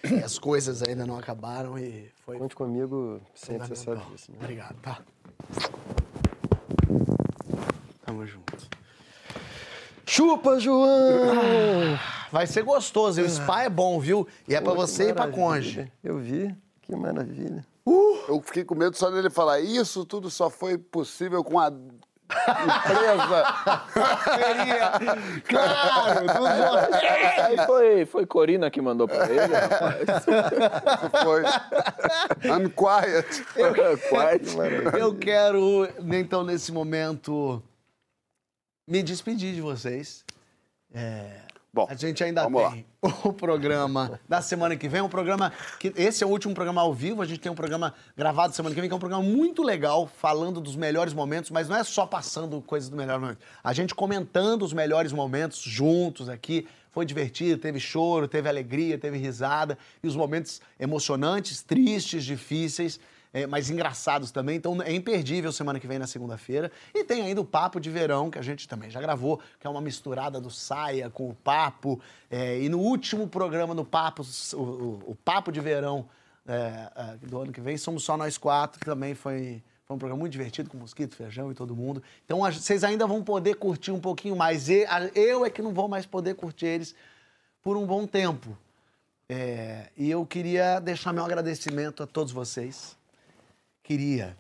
e as coisas ainda não acabaram e foi Conte comigo sempre, você sabe disso. Né? Obrigado, tá? Tamo junto. Chupa, João! Vai ser gostoso, e o spa é bom, viu? E é que você e pra maravilha. conge. Eu vi, que maravilha. Eu fiquei com medo só dele falar, isso tudo só foi possível com a empresa. Claro, Aí foi, foi Corina que mandou pra ele, rapaz. foi unquiet. Quase. Eu quero, então, nesse momento, me despedir de vocês. É, Bom, a gente ainda vamos lá. tem o programa da semana que vem, um programa que esse é o último programa ao vivo, a gente tem um programa gravado semana que vem, que é um programa muito legal, falando dos melhores momentos, mas não é só passando coisas do melhor momento. A gente comentando os melhores momentos juntos aqui, foi divertido, teve choro, teve alegria, teve risada, e os momentos emocionantes, tristes, difíceis, é, mas engraçados também. Então é imperdível semana que vem na segunda-feira. E tem ainda o Papo de Verão, que a gente também já gravou, que é uma misturada do Saia com o Papo. É, e no último programa no Papo, o, o- o Papo de Verão é, é, do ano que vem, somos só nós quatro, que também foi. Foi um programa muito divertido com Mosquito, Feijão e todo mundo. Então vocês ainda vão poder curtir um pouquinho mais. Eu é que não vou mais poder curtir eles por um bom tempo. É, e eu queria deixar meu agradecimento a todos vocês. Queria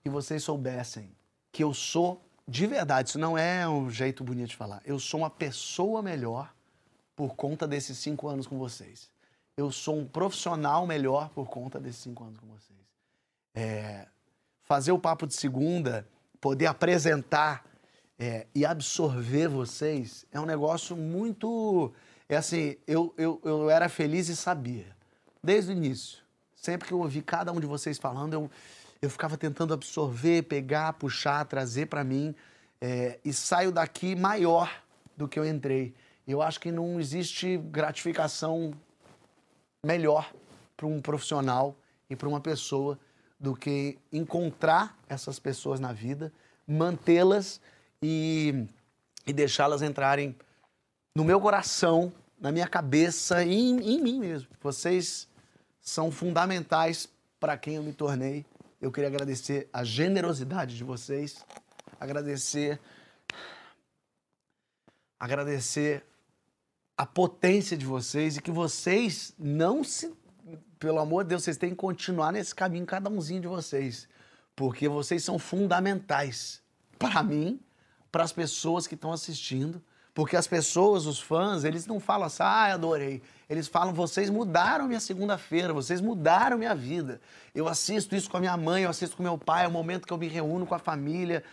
que vocês soubessem que eu sou, de verdade, isso não é um jeito bonito de falar, eu sou uma pessoa melhor por conta desses cinco anos com vocês. Eu sou um profissional melhor por conta desses cinco anos com vocês. É, fazer o papo de segunda, poder apresentar é, e absorver vocês é um negócio muito. É assim, eu, eu, eu era feliz e sabia, desde o início. Sempre que eu ouvi cada um de vocês falando, eu, eu ficava tentando absorver, pegar, puxar, trazer para mim é, e saio daqui maior do que eu entrei. Eu acho que não existe gratificação melhor para um profissional e para uma pessoa do que encontrar essas pessoas na vida, mantê-las e, e deixá-las entrarem no meu coração, na minha cabeça e em, em mim mesmo. Vocês são fundamentais para quem eu me tornei. Eu queria agradecer a generosidade de vocês, agradecer agradecer a potência de vocês e que vocês não se. Pelo amor de Deus, vocês têm que continuar nesse caminho, cada umzinho de vocês. Porque vocês são fundamentais para mim, para as pessoas que estão assistindo. Porque as pessoas, os fãs, eles não falam assim, ah, adorei. Eles falam, vocês mudaram minha segunda-feira, vocês mudaram minha vida. Eu assisto isso com a minha mãe, eu assisto com meu pai, é o momento que eu me reúno com a família.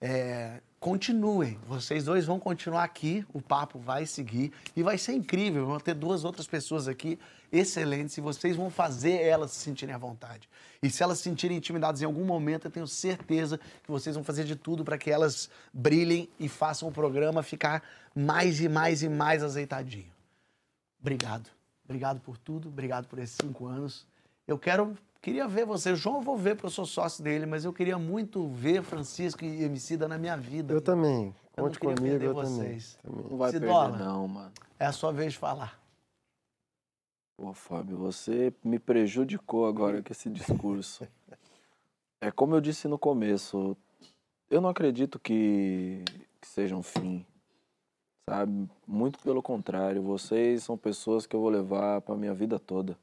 É, continuem, vocês dois vão continuar aqui, o papo vai seguir e vai ser incrível. Vão ter duas outras pessoas aqui excelentes e vocês vão fazer elas se sentirem à vontade. E se elas se sentirem intimidadas em algum momento, eu tenho certeza que vocês vão fazer de tudo para que elas brilhem e façam o programa ficar mais e mais e mais azeitadinho. Obrigado. Obrigado por tudo, obrigado por esses cinco anos Eu quero, queria ver você. O João eu vou ver porque eu sou sócio dele, mas eu queria muito ver Francisco e Emicida na minha vida. Eu também. Eu não Conte comigo, perder eu também. vocês. também. Não vai Cidola. perder, não, mano. É a sua vez de falar. Pô, Fábio, você me prejudicou agora com esse discurso. É como eu disse no começo, eu não acredito que, que seja um fim, sabe? Muito pelo contrário, vocês são pessoas que eu vou levar para minha vida toda.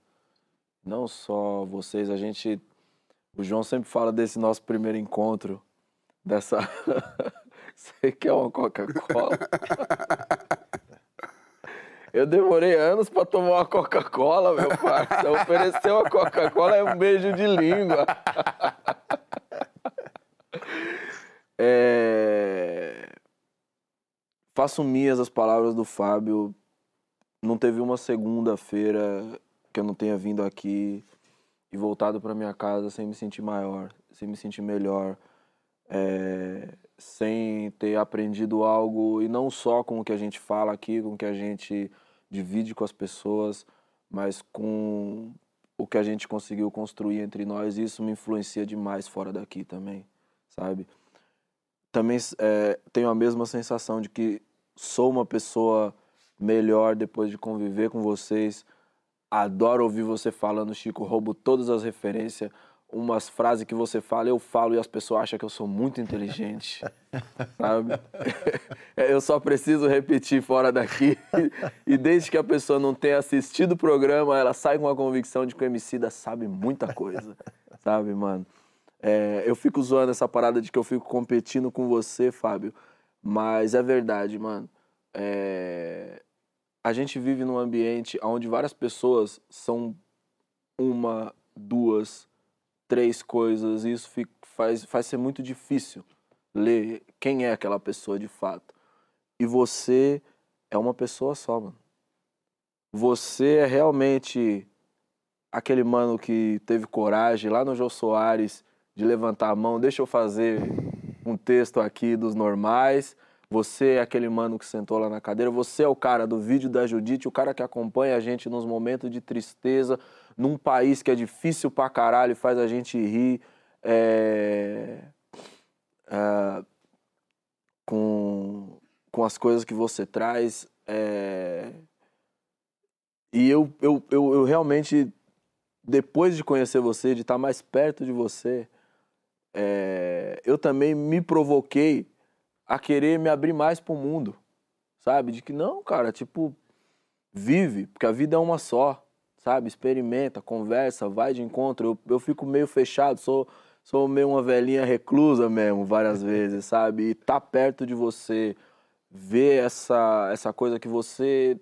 Não só vocês, a gente. O João sempre fala desse nosso primeiro encontro, dessa. Você quer uma Coca-Cola? Eu demorei anos pra tomar uma Coca-Cola, meu parceiro. Ofereceu uma Coca-Cola é um beijo de língua. É... Faço minhas as palavras do Fábio. Não teve uma segunda-feira que eu não tenha vindo aqui e voltado pra minha casa sem me sentir maior, sem me sentir melhor, é, sem ter aprendido algo, e não só com o que a gente fala aqui, com o que a gente divide com as pessoas, mas com o que a gente conseguiu construir entre nós. Isso me influencia demais fora daqui também, sabe? Também é, tenho a mesma sensação de que sou uma pessoa melhor depois de conviver com vocês. Adoro ouvir você falando, Chico. Roubo todas as referências. Umas frases que você fala, eu falo e as pessoas acham que eu sou muito inteligente. sabe? eu só preciso repetir fora daqui. E desde que a pessoa não tenha assistido o programa, ela sai com a convicção de que o Emicida sabe muita coisa. Sabe, mano? É, eu fico zoando essa parada de que eu fico competindo com você, Fábio. Mas é verdade, mano. É, a gente vive num ambiente onde várias pessoas são uma, duas, três coisas. E isso faz, faz ser muito difícil ler quem é aquela pessoa de fato. E você é uma pessoa só, mano. Você é realmente aquele mano que teve coragem lá no Jô Soares de levantar a mão, deixa eu fazer um texto aqui dos normais. Você é aquele mano que sentou lá na cadeira. Você é o cara do vídeo da Judite, o cara que acompanha a gente nos momentos de tristeza, num país que é difícil pra caralho faz a gente rir. É... é, Com, com as coisas que você traz. é, E eu, eu, eu, eu realmente, depois de conhecer você, de estar mais perto de você, é, eu também me provoquei a querer me abrir mais pro mundo, sabe? De que não, cara, tipo, vive, porque a vida é uma só, sabe? Experimenta, conversa, vai de encontro. Eu, eu fico meio fechado, sou, sou meio uma velhinha reclusa mesmo, várias vezes, sabe? E tá perto de você, ver essa, essa coisa que você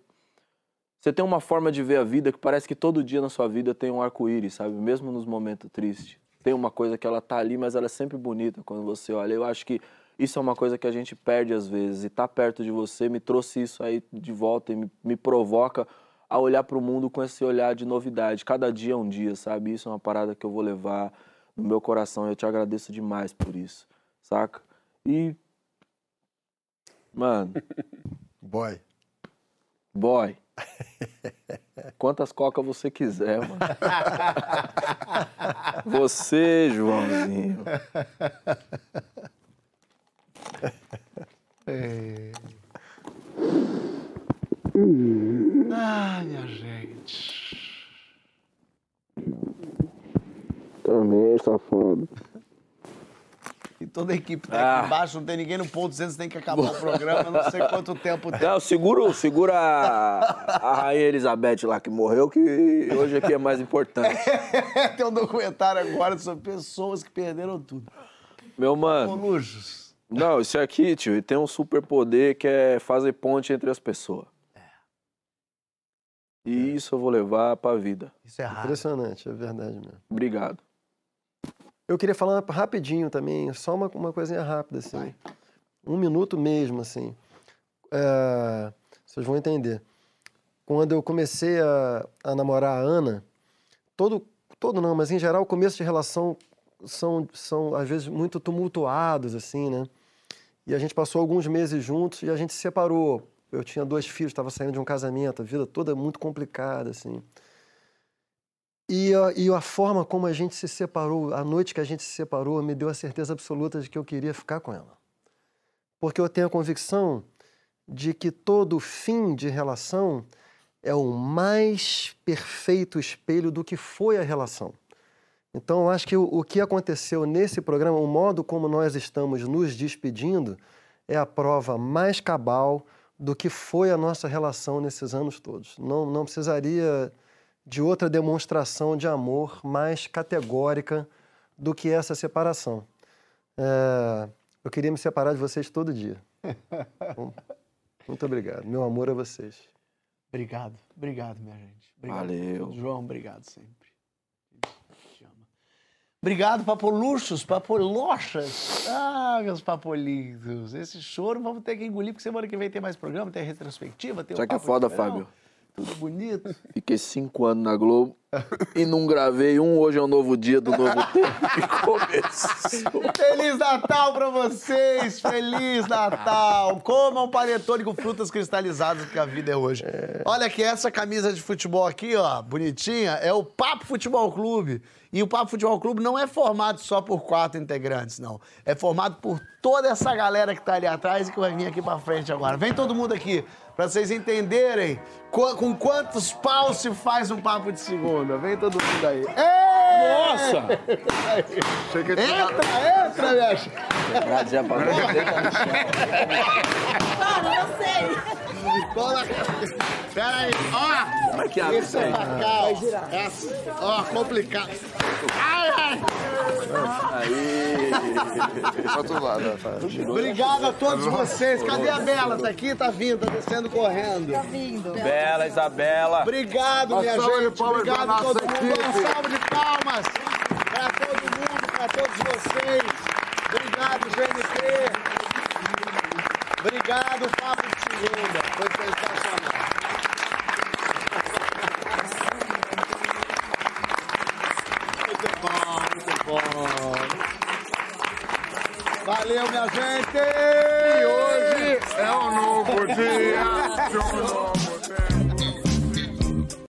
você tem uma forma de ver a vida que parece que todo dia na sua vida tem um arco-íris, sabe? Mesmo nos momentos tristes. Tem uma coisa que ela tá ali, mas ela é sempre bonita quando você olha. Eu acho que isso é uma coisa que a gente perde às vezes. E tá perto de você me trouxe isso aí de volta e me, me provoca a olhar para o mundo com esse olhar de novidade. Cada dia é um dia, sabe? Isso é uma parada que eu vou levar no meu coração. Eu te agradeço demais por isso, saca? E. Mano. Boy. Boy. Quantas cocas você quiser, mano. Você, Joãozinho. Ai, minha gente. Também, safado. E toda a equipe tá aqui Ah. embaixo, não tem ninguém no ponto 200, tem que acabar o programa, não sei quanto tempo tem. Não, segura, segura a, a Rainha Elizabeth lá que morreu, que hoje aqui é mais importante. tem um documentário agora sobre pessoas que perderam tudo. Meu mano, Lujos, não, isso aqui, tio, tem um superpoder que é fazer ponte entre as pessoas. E isso eu vou levar pra vida. isso é raro. Impressionante, é verdade mesmo. Obrigado. Eu queria falar rapidinho também, só uma, uma coisinha rápida, assim. Um minuto mesmo, assim. É, vocês vão entender. Quando eu comecei a, a namorar a Ana, todo, todo não, mas em geral, o começo de relação são, são às vezes, muito tumultuados, assim, né? E a gente passou alguns meses juntos e a gente se separou. Eu tinha dois filhos, estava saindo de um casamento, a vida toda muito complicada, assim. E a, e a forma como a gente se separou, a noite que a gente se separou, me deu a certeza absoluta de que eu queria ficar com ela. Porque eu tenho a convicção de que todo fim de relação é o mais perfeito espelho do que foi a relação. Então, eu acho que o, o que aconteceu nesse programa, o modo como nós estamos nos despedindo, é a prova mais cabal do que foi a nossa relação nesses anos todos. Não, não precisaria de outra demonstração de amor mais categórica do que essa separação. É, eu queria me separar de vocês todo dia. Bom, muito obrigado. Meu amor a vocês. Obrigado, obrigado, minha gente. Obrigado. Valeu. João, obrigado sempre. Obrigado, papoluchos, papolochas. Ah, meus papolitos. Esse choro vamos ter que engolir, porque semana que vem tem mais programa, tem retrospectiva, tem o Sabe que é foda. Fábio? Tudo bonito. Fiquei cinco anos na Globo e não gravei um Hoje é um Novo Dia do Novo Tempo que. Feliz Natal pra vocês! Feliz Natal! Comam panetone com frutas cristalizadas, que a vida é hoje. Olha aqui, essa camisa de futebol aqui, ó, bonitinha, é o Papo Futebol Clube. E o Papo Futebol Clube não é formado só por quatro integrantes, não. É formado por toda essa galera que tá ali atrás e que vai vir aqui pra frente agora. Vem todo mundo aqui, pra vocês entenderem com quantos paus se faz um Papo de Segunda. Vem todo mundo aí. Nossa! Chega de nada. Entra, entra, minha gente. Já pra Mano, eu sei. Cola. Pera aí, ó. Como é que abre Isso é pra cá, ó. Essa, ó, complicado. Ai, ai. Aí. Pra outro lado. Obrigado a todos vocês. Cadê a Bela? Tá aqui? Tá vindo, tá descendo correndo. Tá vindo. Bela, Isabela. Obrigado, minha gente. Obrigado a todo mundo. Equipe. salva de palmas pra todo mundo, pra todos vocês. Obrigado, GNT. Obrigado, Papo de. Foi sensacional. Muito bom, muito bom. Valeu, minha gente! E hoje é um novo dia